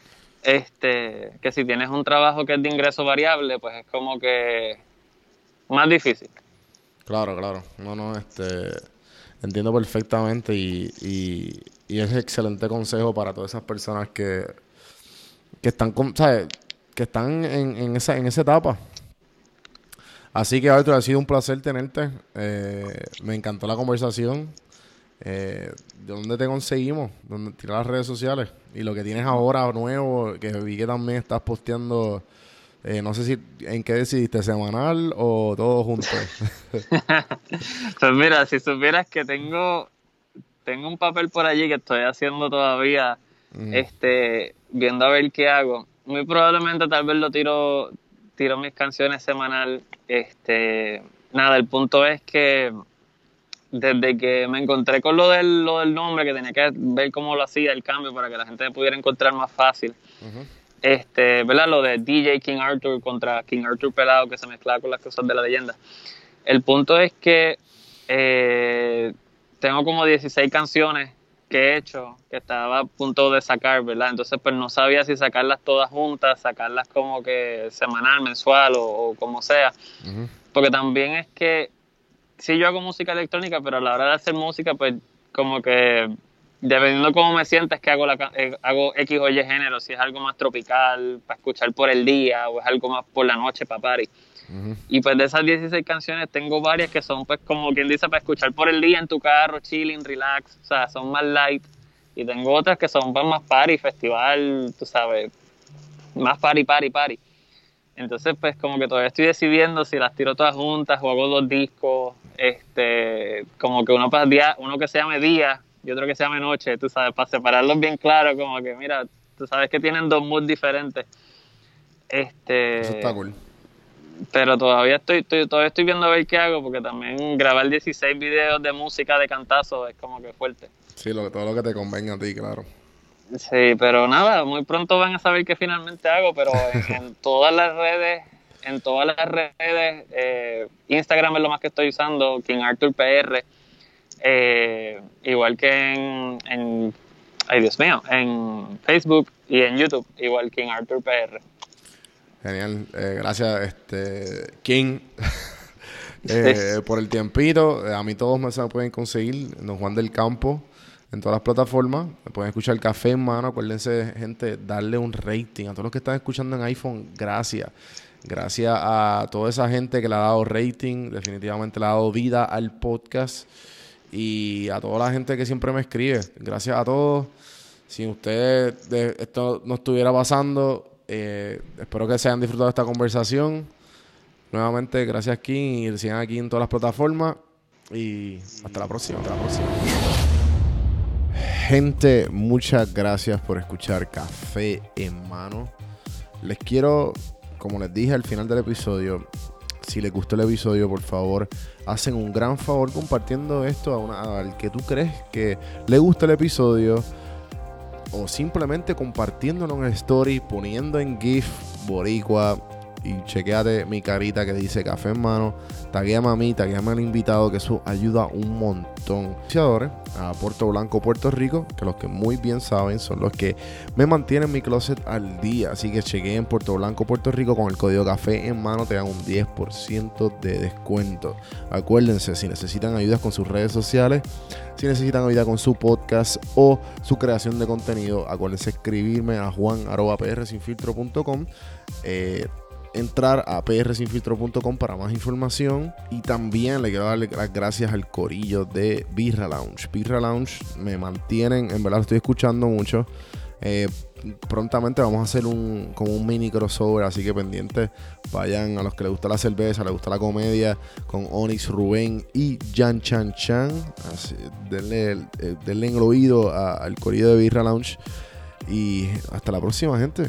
Este, que si tienes un trabajo que es de ingreso variable, pues es como que más difícil. Claro, claro. No, no, este. Entiendo perfectamente y, y, y es excelente consejo para todas esas personas que, que están, con, ¿sabes? Que están en, esa, en esa etapa. Así que, Arthur, ha sido un placer tenerte. Eh, me encantó la conversación. Eh, ¿De dónde te conseguimos? ¿Dónde tirar las redes sociales? Y lo que tienes ahora nuevo, que vi que también estás posteando, eh, no sé si en qué decidiste, semanal o todo junto. Pues mira, si supieras que tengo, tengo un papel por allí que estoy haciendo todavía, Mm. este, viendo a ver qué hago. Muy probablemente tal vez lo tiro, tiro mis canciones semanal. Este, nada, el punto es que desde que me encontré con lo del, lo del nombre, que tenía que ver cómo lo hacía el cambio para que la gente me pudiera encontrar más fácil. Este, ¿verdad? Lo de DJ King Arthur contra King Arthur Pelado, que se mezclaba con las cosas de la leyenda. El punto es que eh, tengo como 16 canciones que he hecho, que estaba a punto de sacar, ¿verdad? Entonces, pues no sabía si sacarlas todas juntas, sacarlas como que semanal, mensual o, o como sea. Ujú. Porque también es que sí yo hago música electrónica, pero a la hora de hacer música, pues como que dependiendo cómo me sienta es que hago, la, eh, hago X o Y género, si es algo más tropical para escuchar por el día o es algo más por la noche para party. Y pues de esas 16 canciones tengo varias que son pues como quien dice para escuchar por el día en tu carro, chilling, relax, o sea, son más light. Y tengo otras que son pues, más party, festival, tú sabes, más party, party, party. Entonces pues como que todavía estoy decidiendo si las tiro todas juntas o hago dos discos, este, como que uno para día, uno que se llame día y otro que se llame noche, tú sabes, para separarlos bien claro, como que mira, tú sabes que tienen dos moods diferentes. Este, Eso está cool. pero todavía estoy, estoy- todavía estoy viendo a ver qué hago porque también grabar 16 videos de música de cantazo es como que fuerte. Sí, lo, todo lo que te convenga a ti, claro. Sí, pero nada, muy pronto van a saber qué finalmente hago, pero en, en todas las redes, en todas las redes, eh, Instagram es lo más que estoy usando, King Arthur PR, eh, igual que en, en, ay Dios mío, en Facebook y en YouTube, igual King Arthur PR. Genial. Eh, gracias, este, King, eh, por el tiempito. Eh, a mí todos me se pueden conseguir, Don Juan del Campo, en todas las plataformas. Me pueden escuchar Café en mano. Acuérdense, gente, darle un rating. A todos los que están escuchando en iPhone, gracias. Gracias a toda esa gente que le ha dado rating. Definitivamente le ha dado vida al podcast. Y a toda la gente que siempre me escribe. Gracias a todos. Si ustedes de- esto no estuviera pasando, eh, espero que se hayan disfrutado esta conversación. Nuevamente, gracias King y sigan aquí en todas las plataformas. Y hasta la próxima. Hasta la próxima. Gente, muchas gracias por escuchar Café en Mano. Les quiero, como les dije al final del episodio, si les gustó el episodio, por favor, hacen un gran favor compartiendo esto a una, al que tú crees que le gusta el episodio o simplemente compartiéndolo en story, poniendo en GIF Boricua y chequeate mi carita que dice café en mano. Taguéame a mí, taguéame al invitado, que eso ayuda un montón. Auspiciadores A Puerto Blanco, Puerto Rico, que los que muy bien saben son los que me mantienen mi closet al día. Así que chequeen Puerto Blanco, Puerto Rico con el código café en mano, te dan un 10% de descuento. Acuérdense, si necesitan ayudas con sus redes sociales, si necesitan ayuda con su podcast o su creación de contenido, acuérdense escribirme a juan.prsinfiltro.com. Eh, entrar a prsinfiltro.com para más información. Y también le quiero darle las gracias al corillo de Birra Lounge. Birra Lounge me mantienen, en verdad lo estoy escuchando mucho. Eh, prontamente vamos a hacer un como un mini crossover, así que pendientes vayan a los que les gusta la cerveza, les gusta la comedia, con Onyx Rubén y Jan Chan Chan. Así, denle, eh, denle en el oído al corillo de Birra Lounge. Y hasta la próxima, gente.